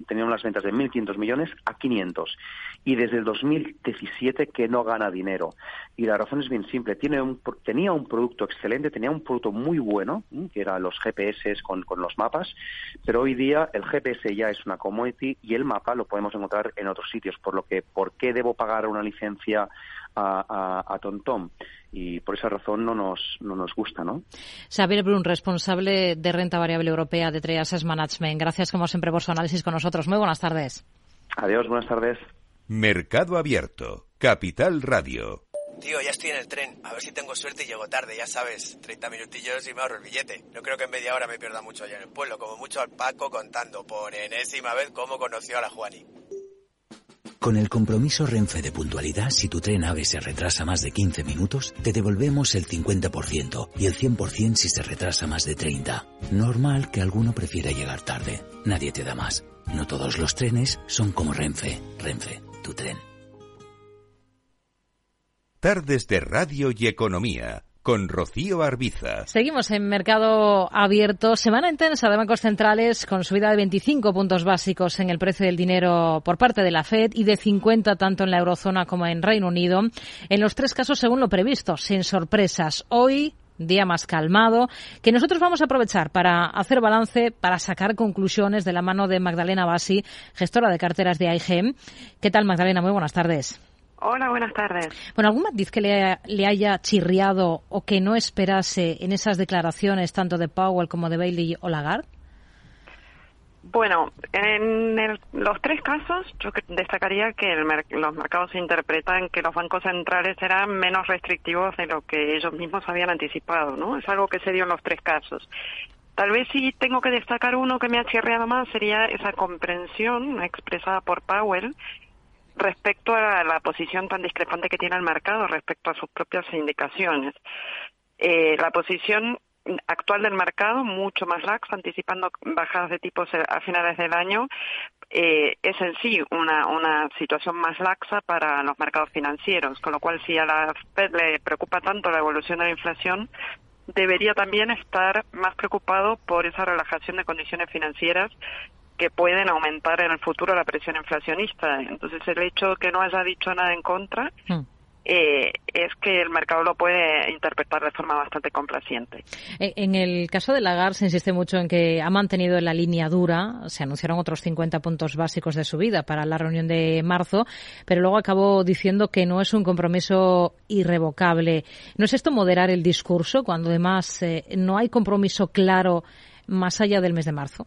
tenían unas ventas de 1.500 millones a 500. Y desde el 2017 que no gana dinero. Y la razón es bien simple. Tiene un, tenía un producto excelente, tenía un producto muy bueno, que eran los GPS con, con los mapas, pero hoy día el GPS ya es una commodity y el mapa lo podemos encontrar en otros sitios. Por lo que, ¿por qué debo pagar una licencia a, a, Tontom y por esa razón no nos, no nos gusta, ¿no? Xavier Brun, responsable de renta variable europea de Trias Management. Gracias como siempre por su análisis con nosotros. Muy buenas tardes. Adiós, buenas tardes. Mercado Abierto, Capital Radio. Tío, ya estoy en el tren. A ver si tengo suerte y llego tarde, ya sabes. 30 minutillos y me ahorro el billete. No creo que en media hora me pierda mucho allá en el pueblo. Como mucho al Paco contando por enésima vez cómo conoció a la Juani. Con el compromiso Renfe de puntualidad, si tu tren AVE se retrasa más de 15 minutos, te devolvemos el 50% y el 100% si se retrasa más de 30. Normal que alguno prefiera llegar tarde. Nadie te da más. No todos los trenes son como Renfe. Renfe, tu tren. Tardes de Radio y Economía con Rocío Arbiza. Seguimos en mercado abierto. Semana intensa de bancos centrales con subida de 25 puntos básicos en el precio del dinero por parte de la Fed y de 50 tanto en la eurozona como en Reino Unido. En los tres casos según lo previsto, sin sorpresas. Hoy día más calmado, que nosotros vamos a aprovechar para hacer balance, para sacar conclusiones de la mano de Magdalena Bassi, gestora de carteras de AIGM. ¿Qué tal, Magdalena? Muy buenas tardes. Hola, buenas tardes. Bueno, ¿algún matiz que le, le, haya chirriado o que no esperase en esas declaraciones tanto de Powell como de Bailey o Lagarde? Bueno, en los tres casos yo destacaría que los mercados interpretan que los bancos centrales serán menos restrictivos de lo que ellos mismos habían anticipado, ¿no? Es algo que se dio en los tres casos. Tal vez si tengo que destacar uno que me ha chirriado más sería esa comprensión expresada por Powell respecto a la posición tan discrepante que tiene el mercado respecto a sus propias indicaciones. Eh, la posición actual del mercado, mucho más laxa, anticipando bajadas de tipos a finales del año, eh, es en sí una, una situación más laxa para los mercados financieros, con lo cual si a la Fed le preocupa tanto la evolución de la inflación, debería también estar más preocupado por esa relajación de condiciones financieras que pueden aumentar en el futuro la presión inflacionista. Entonces, el hecho de que no haya dicho nada en contra hmm. eh, es que el mercado lo puede interpretar de forma bastante complaciente. Eh, en el caso de Lagarde se insiste mucho en que ha mantenido la línea dura. Se anunciaron otros 50 puntos básicos de subida para la reunión de marzo, pero luego acabó diciendo que no es un compromiso irrevocable. ¿No es esto moderar el discurso cuando además eh, no hay compromiso claro más allá del mes de marzo?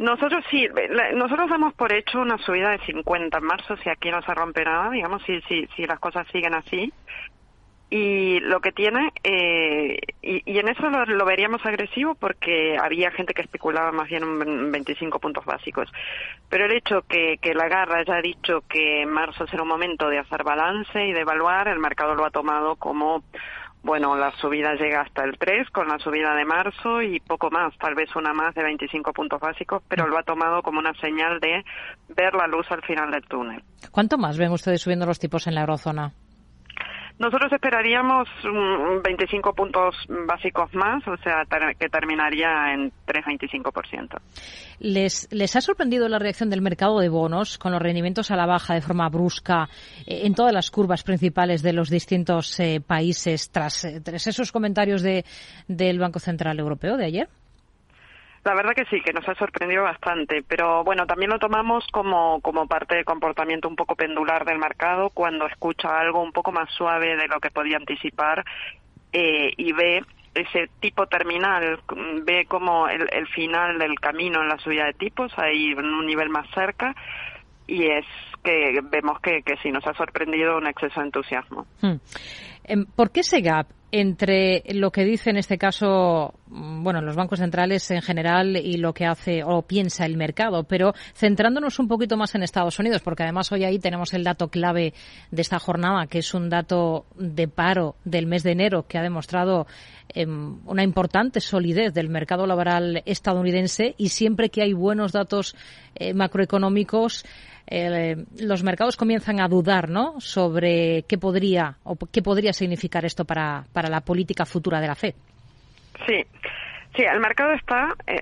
Nosotros sí, nosotros damos por hecho una subida de 50 en marzo, si aquí no se rompe nada, digamos, si, si, si las cosas siguen así. Y lo que tiene, eh, y, en eso lo, veríamos agresivo porque había gente que especulaba más bien en 25 puntos básicos. Pero el hecho que, que la garra haya dicho que en marzo será un momento de hacer balance y de evaluar, el mercado lo ha tomado como bueno, la subida llega hasta el 3 con la subida de marzo y poco más, tal vez una más de 25 puntos básicos, pero lo ha tomado como una señal de ver la luz al final del túnel. ¿Cuánto más ven ustedes subiendo los tipos en la eurozona? Nosotros esperaríamos 25 puntos básicos más, o sea, que terminaría en 3,25%. ¿Les, ¿Les ha sorprendido la reacción del mercado de bonos con los rendimientos a la baja de forma brusca eh, en todas las curvas principales de los distintos eh, países tras, eh, tras, esos comentarios de, del Banco Central Europeo de ayer? La verdad que sí, que nos ha sorprendido bastante, pero bueno, también lo tomamos como, como parte del comportamiento un poco pendular del mercado cuando escucha algo un poco más suave de lo que podía anticipar eh, y ve ese tipo terminal, ve como el, el final del camino en la subida de tipos, ahí en un nivel más cerca, y es que vemos que, que sí nos ha sorprendido un exceso de entusiasmo. Hmm. Em, ¿Por qué ese gap entre lo que dice en este caso, mm, bueno, los bancos centrales en general y lo que hace o piensa el mercado, pero centrándonos un poquito más en Estados Unidos, porque además hoy ahí tenemos el dato clave de esta jornada, que es un dato de paro del mes de enero que ha demostrado eh, una importante solidez del mercado laboral estadounidense. Y siempre que hay buenos datos eh, macroeconómicos, eh, los mercados comienzan a dudar ¿no? sobre qué podría o qué podría significar esto para, para la política futura de la FED. Sí. Sí, el mercado está eh,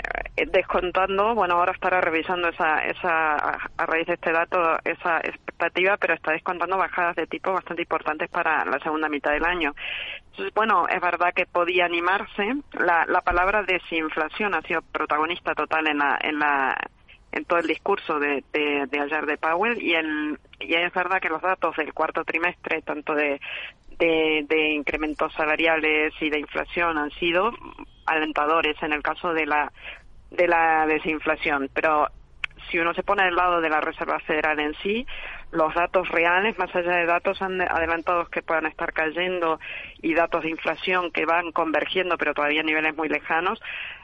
descontando, bueno, ahora estará revisando esa, esa, a raíz de este dato, esa expectativa, pero está descontando bajadas de tipo bastante importantes para la segunda mitad del año. Entonces, bueno, es verdad que podía animarse. La, la palabra desinflación ha sido protagonista total en la, en la, en todo el discurso de, de, ayer de Powell y, el, y es verdad que los datos del cuarto trimestre, tanto de, de, de, incrementos salariales y de inflación han sido alentadores en el caso de la de la desinflación, pero si uno se pone del lado de la Reserva Federal en sí, los datos reales, más allá de datos adelantados que puedan estar cayendo y datos de inflación que van convergiendo, pero todavía a niveles muy lejanos,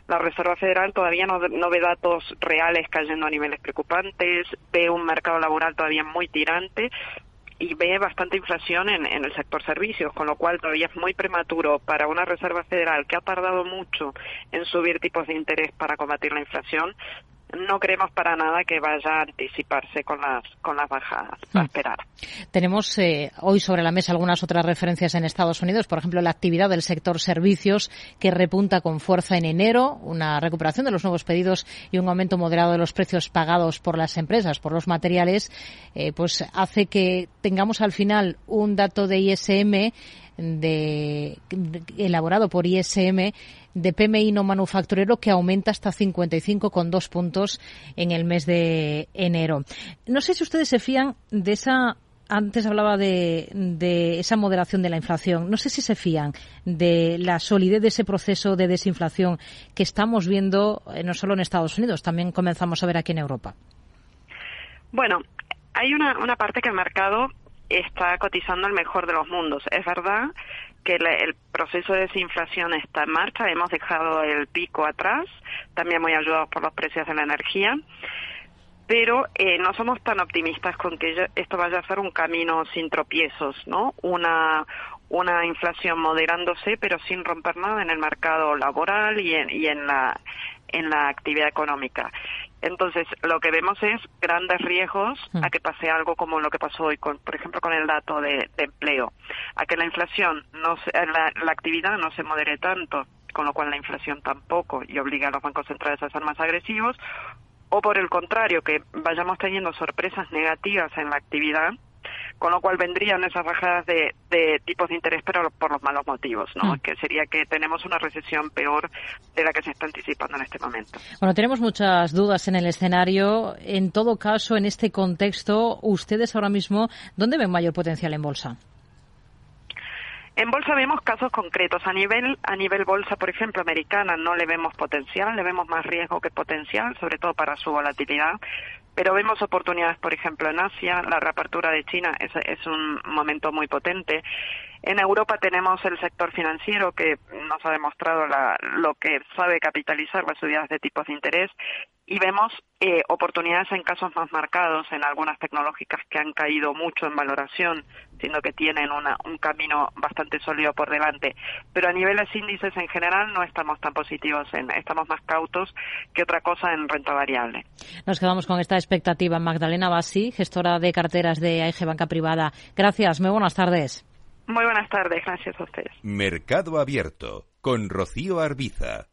la Reserva Federal todavía no, ve datos reales cayendo a niveles preocupantes, ve un mercado laboral todavía muy tirante y ve bastante inflación en, en, el sector servicios, con lo cual todavía es muy prematuro para una Reserva Federal que ha tardado mucho en subir tipos de interés para combatir la inflación no creemos para nada que vaya a anticiparse con las con las bajadas a mm. esperar. Tenemos eh, hoy sobre la mesa algunas otras referencias en Estados Unidos, por ejemplo, la actividad del sector servicios que repunta con fuerza en enero, una recuperación de los nuevos pedidos y un aumento moderado de los precios pagados por las empresas, por los materiales, eh, pues hace que tengamos al final un dato de ISM de, elaborado por ISM de PMI no manufacturero que aumenta hasta 55,2 puntos en el mes de enero. No sé si ustedes se fían de esa antes hablaba de, de, esa moderación de la inflación. No sé si se fían de la solidez de ese proceso de desinflación que estamos viendo eh, no solo en Estados Unidos, también comenzamos a ver aquí en Europa. Bueno, hay una, una parte que el mercado está cotizando el mejor de los mundos. Es verdad que el proceso de desinflación está en marcha, hemos dejado el pico atrás, también muy ayudados por los precios de la energía, pero eh, no somos tan optimistas con que esto vaya a ser un camino sin tropiezos, ¿no? Una, una inflación moderándose, pero sin romper nada en el mercado laboral y en, y en la en la actividad económica. Entonces, lo que vemos es grandes riesgos a mm. que pase algo como lo que pasó hoy, con, por ejemplo, con el dato de, empleo, a que la inflación, no la, la actividad no se modere tanto, con lo cual la inflación tampoco, y obliga a los bancos centrales a ser más agresivos, o por el contrario, que vayamos teniendo sorpresas negativas en la actividad con lo cual vendrían esas bajadas de, tipos de interés, pero por los malos motivos, ¿no? Mm. Que sería que tenemos una recesión peor de la que se está anticipando en este momento. Bueno, tenemos muchas dudas en el escenario. En todo caso, en este contexto, ustedes ahora mismo, ¿dónde ven mayor potencial en bolsa? En bolsa vemos casos concretos. A nivel, a nivel bolsa, por ejemplo, americana, no le vemos potencial, le vemos más riesgo que potencial, sobre todo para su volatilidad. Pero vemos oportunidades, por ejemplo, en Asia. La reapertura de China es, es un momento muy potente. En Europa tenemos el sector financiero que nos ha demostrado lo que sabe capitalizar las subidas de tipos de interés y vemos eh, oportunidades en casos más marcados en algunas tecnológicas que han caído mucho en valoración, siendo que tienen un camino bastante sólido por delante. Pero a niveles índices en general no estamos tan positivos, en, estamos más cautos que otra cosa en renta variable. Nos quedamos con esta expectativa. Magdalena Bassi, gestora de carteras de AIG Banca Privada. Gracias, muy buenas tardes. Muy buenas tardes, gracias a ustedes. Mercado Abierto con Rocío Arbiza.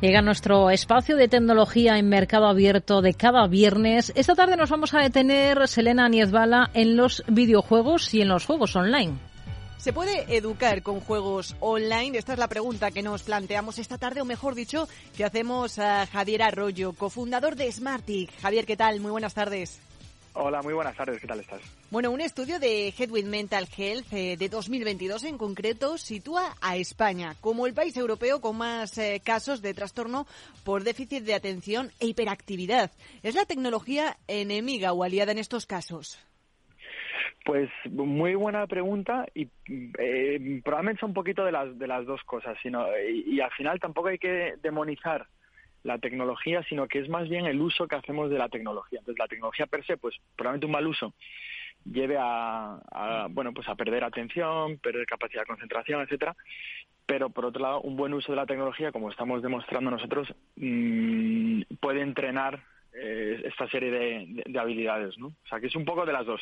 Llega nuestro espacio de tecnología en mercado abierto de cada viernes. Esta tarde nos vamos a detener, Selena Niezbala, en los videojuegos y en los juegos online. ¿Se puede educar con juegos online? Esta es la pregunta que nos planteamos esta tarde, o mejor dicho, que hacemos a Javier Arroyo, cofundador de Smartic. Javier, ¿qué tal? Muy buenas tardes. Hola, muy buenas tardes, ¿qué tal estás? Bueno, un estudio de Headwind Mental Health eh, de 2022 en concreto sitúa a España como el país europeo con más eh, casos de trastorno por déficit de atención e hiperactividad. ¿Es la tecnología enemiga o aliada en estos casos? Pues muy buena pregunta y eh, probablemente son un poquito de las, de las dos cosas, sino, y al final tampoco hay que demonizar la tecnología, sino que es más bien el uso que hacemos de la tecnología. Entonces, la tecnología per se, pues probablemente un mal uso lleve a, bueno, pues a perder atención, perder capacidad de concentración, etcétera. Pero por otro lado, un buen uso de la tecnología, como estamos demostrando nosotros, mm, puede entrenar eh, esta serie de, habilidades, ¿no? O sea, que es un poco de las dos.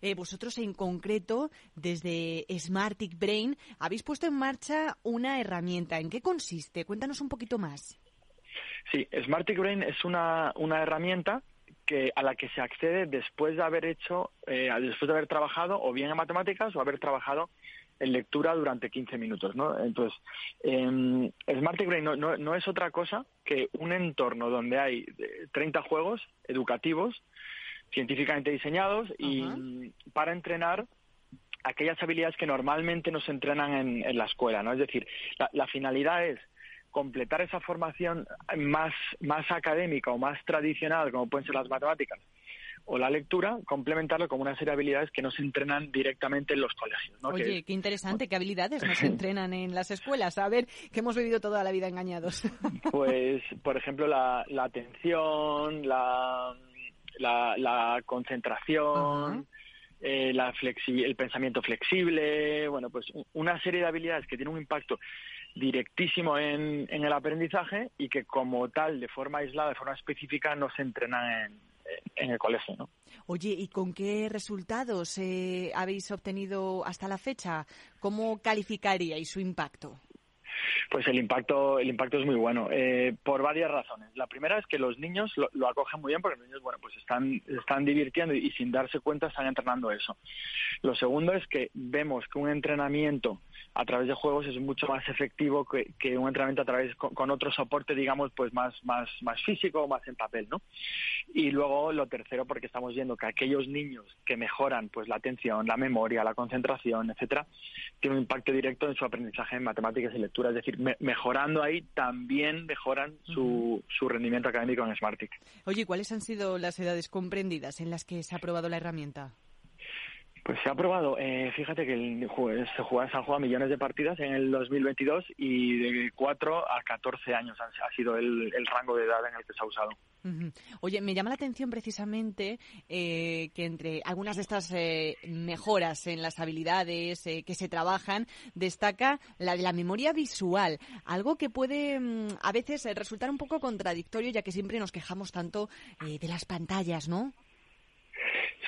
Eh, vosotros en concreto, desde Smartic Brain, habéis puesto en marcha una herramienta. ¿En qué consiste? Cuéntanos un poquito más. Sí, Smartic Brain es una, una herramienta que a la que se accede después de haber hecho, eh, después de haber trabajado o bien en matemáticas o haber trabajado en lectura durante 15 minutos, ¿no? Entonces, eh, Smartic Brain no, no, es otra cosa que un entorno donde hay 30 eh, juegos educativos, científicamente diseñados y para entrenar aquellas habilidades que normalmente nos entrenan en, en la escuela, ¿no? Es decir, la finalidad es completar esa formación más, más académica o más tradicional, como pueden ser las matemáticas o la lectura, complementarlo con una serie de habilidades que no se entrenan directamente en los colegios. Oye, qué interesante, qué habilidades nos entrenan en las escuelas. A ver, que hemos vivido toda la vida engañados. Pues, por ejemplo, la, atención, la, la, concentración, eh, la el pensamiento flexible, bueno, pues una serie de habilidades que tienen un impacto directísimo en, en, el aprendizaje y que como tal, de forma aislada, de forma específica, no se entrena en, en el colegio. ¿no? Oye, ¿y con qué resultados eh, habéis obtenido hasta la fecha? ¿Cómo calificaríais su impacto? Pues el impacto, el impacto es muy bueno, eh, por varias razones. La primera es que los niños lo, acogen muy bien porque los niños, bueno, pues están, están divirtiendo y, sin darse cuenta están entrenando eso. Lo segundo es que vemos que un entrenamiento a través de juegos es mucho más efectivo que, un entrenamiento a través con, otro soporte, digamos, pues más, más, más físico más en papel, ¿no? Y luego lo tercero, porque estamos viendo que aquellos niños que mejoran pues la atención, la memoria, la concentración, etcétera, tienen un impacto directo en su aprendizaje en matemáticas y lectura. Es decir, mejorando ahí también mejoran su, su rendimiento académico en Smartic. Oye, ¿cuáles han sido las edades comprendidas en las que se ha probado la herramienta? Pues se ha probado. Eh, fíjate que el, se, juega, se han jugado millones de partidas en el 2022 y de 4 a 14 años ha, sido el, rango de edad en el que se ha usado. Oye, me llama la atención precisamente eh, que entre algunas de estas eh, mejoras en las habilidades que se trabajan, destaca la de la memoria visual, algo que puede mm, a veces resultar un poco contradictorio ya que siempre nos quejamos tanto de las pantallas, ¿no?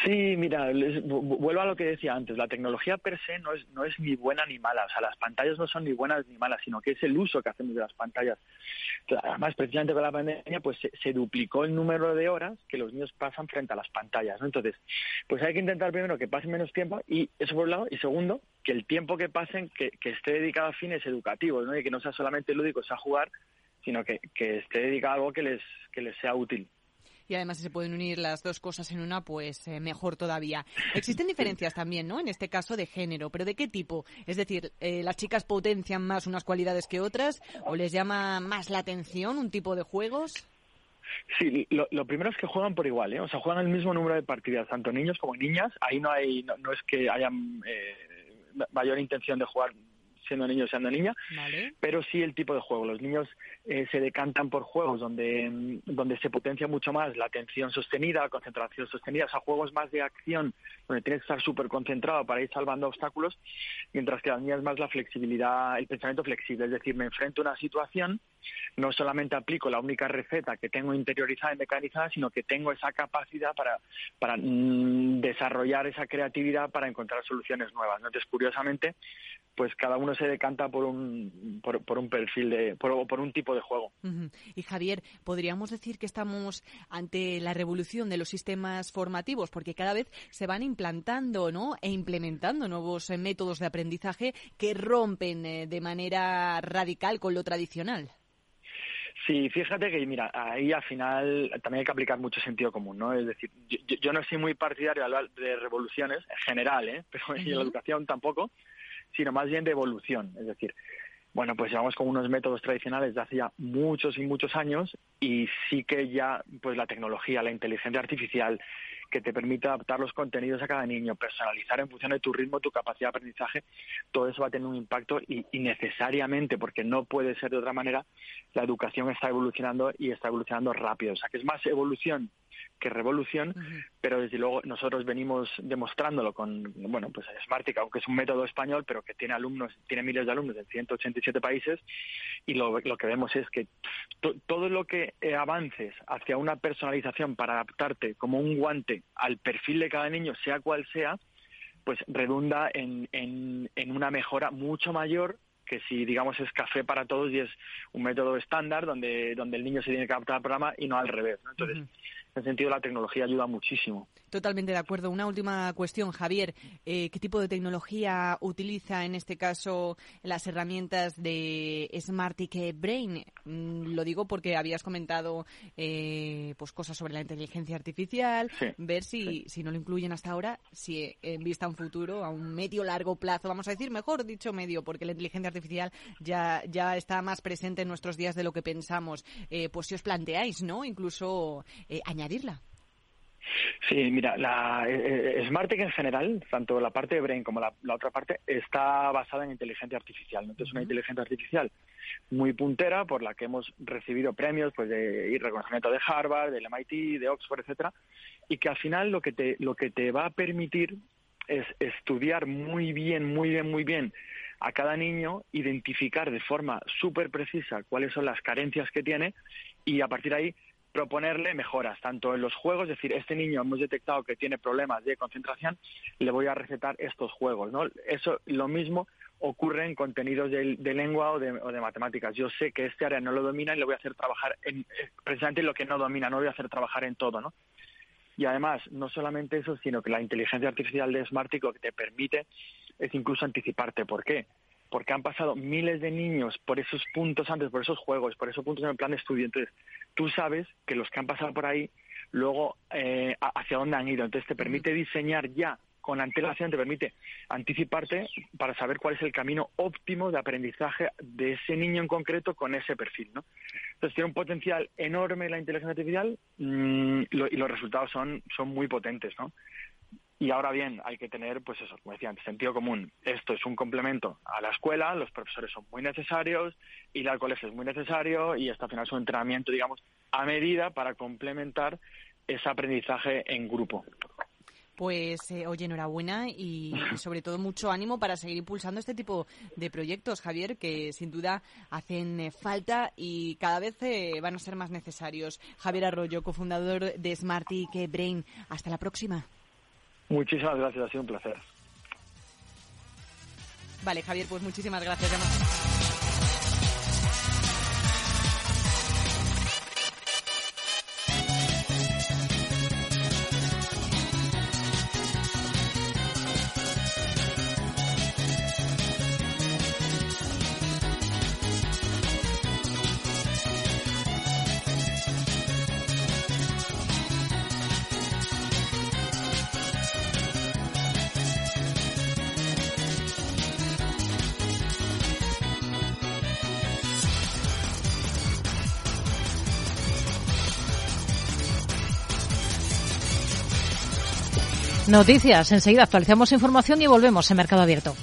Sí, mira, vuelvo a lo que decía antes. La tecnología per se no es, no es ni buena ni mala. O sea, las pantallas no son ni buenas ni malas, sino que es el uso que hacemos de las pantallas. Además, precisamente con la pandemia, pues se, duplicó el número de horas que los niños pasan frente a las pantallas. ¿no? Entonces, pues hay que intentar primero que pasen menos tiempo y eso por un lado. Y segundo, que el tiempo que pasen que, esté dedicado a fines educativos, ¿no? Y que no sea solamente lúdico, sea jugar, sino que, que esté dedicado a algo que les, que les sea útil y además si se pueden unir las dos cosas en una, pues eh, mejor todavía. Existen diferencias también, ¿no? En este caso de género, pero ¿de qué tipo? Es decir, eh, ¿las chicas potencian más unas cualidades que otras o les llama más la atención un tipo de juegos? Sí, lo, primero es que juegan por igual, ¿eh? O sea, juegan el mismo número de partidas, tanto niños como niñas. Ahí no hay, no, es que haya eh, mayor intención de jugar siendo niño o siendo niña, pero sí el tipo de juego. Los niños eh, se decantan por juegos donde, donde se potencia mucho más la atención sostenida, la concentración sostenida, o sea, juegos más de acción donde tienes que estar súper concentrado para ir salvando obstáculos, mientras que las niñas más la flexibilidad, el pensamiento flexible, es decir, me enfrento a una situación, no solamente aplico la única receta que tengo interiorizada y mecanizada, sino que tengo esa capacidad para, para mm, desarrollar esa creatividad para encontrar soluciones nuevas. Entonces, curiosamente, pues cada uno se decanta por un, por, un perfil de, por, por, un tipo de juego. Y Javier, podríamos decir que estamos ante la revolución de los sistemas formativos, porque cada vez se van implantando, ¿no? E implementando nuevos eh, métodos de aprendizaje que rompen eh, de manera radical con lo tradicional. Sí, fíjate que, mira, ahí al final también hay que aplicar mucho sentido común, ¿no? Es decir, yo, no soy muy partidario de revoluciones, en general, ¿eh? Pero en la educación tampoco sino más bien de evolución. Es decir, bueno, pues llevamos con unos métodos tradicionales de hace ya muchos y muchos años y sí que ya pues la tecnología, la inteligencia artificial que te permite adaptar los contenidos a cada niño, personalizar en función de tu ritmo, tu capacidad de aprendizaje, todo eso va a tener un impacto y, y necesariamente, porque no puede ser de otra manera, la educación está evolucionando y está evolucionando rápido. O sea, que es más evolución que revolución, pero desde luego nosotros venimos demostrándolo con, bueno, pues Smartic, aunque es un método español, pero que tiene alumnos, tiene miles de alumnos en 187 países, y lo, lo que vemos es que todo lo que eh, avances hacia una personalización para adaptarte como un guante al perfil de cada niño, sea cual sea, pues redunda en, en, en una mejora mucho mayor que si digamos es café para todos y es un método estándar donde, donde el niño se tiene que adaptar al programa y no al revés. Entonces, en ese sentido la tecnología ayuda muchísimo. Totalmente de acuerdo. Una última cuestión, Javier. Eh, ¿Qué tipo de tecnología utiliza en este caso las herramientas de Smartic Brain? Mm, lo digo porque habías comentado eh, pues cosas sobre la inteligencia artificial, ver si, si no lo incluyen hasta ahora, si en vista a un futuro, a un medio largo plazo, vamos a decir, mejor dicho medio, porque la inteligencia artificial ya, ya está más presente en nuestros días de lo que pensamos. Eh, pues si os planteáis, ¿no? Incluso añadirla. Sí, mira, la eh, eh en general, tanto la parte de Brain como la, otra parte, está basada en inteligencia artificial. ¿no? Entonces, una inteligencia artificial muy puntera por la que hemos recibido premios pues de y reconocimiento de Harvard, del MIT, de Oxford, etcétera, y que al final lo que te lo que te va a permitir es estudiar muy bien, muy bien, muy bien a cada niño, identificar de forma súper precisa cuáles son las carencias que tiene y a partir de ahí proponerle mejoras, tanto en los juegos, es decir, este niño hemos detectado que tiene problemas de concentración, le voy a recetar estos juegos, ¿no? Eso lo mismo ocurre en contenidos de, lengua o de, matemáticas. Yo sé que este área no lo domina y le voy a hacer trabajar en, eh, precisamente lo que no domina, no voy a hacer trabajar en todo, ¿no? Y además, no solamente eso, sino que la inteligencia artificial de Smartico que te permite es incluso anticiparte. ¿Por qué? Porque han pasado miles de niños por esos puntos antes, por esos juegos, por esos puntos en el plan de estudio. Entonces, tú sabes que los que han pasado por ahí, luego eh, hacia dónde han ido. Entonces te permite diseñar ya con antelación, te permite anticiparte para saber cuál es el camino óptimo de aprendizaje de ese niño en concreto con ese perfil. ¿no? Entonces tiene un potencial enorme la inteligencia artificial mm, y los resultados son, son muy potentes. ¿no? Y ahora bien, hay que tener, pues eso, como decía sentido común. Esto es un complemento a la escuela, los profesores son muy necesarios, ir al colegio es muy necesario y esto al final es un entrenamiento, digamos, a medida para complementar ese aprendizaje en grupo. Pues, eh, oye, enhorabuena y, sobre todo mucho ánimo para seguir impulsando este tipo de proyectos, Javier, que sin duda hacen eh, falta y cada vez eh, van a ser más necesarios. Javier Arroyo, cofundador de Smarty Brain. Hasta la próxima. Muchísimas gracias, ha sido un placer. Vale, Javier, pues muchísimas gracias. Noticias. Enseguida actualizamos información y volvemos en Mercado Abierto.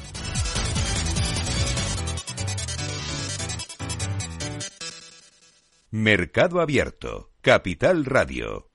Mercado Abierto. Capital Radio.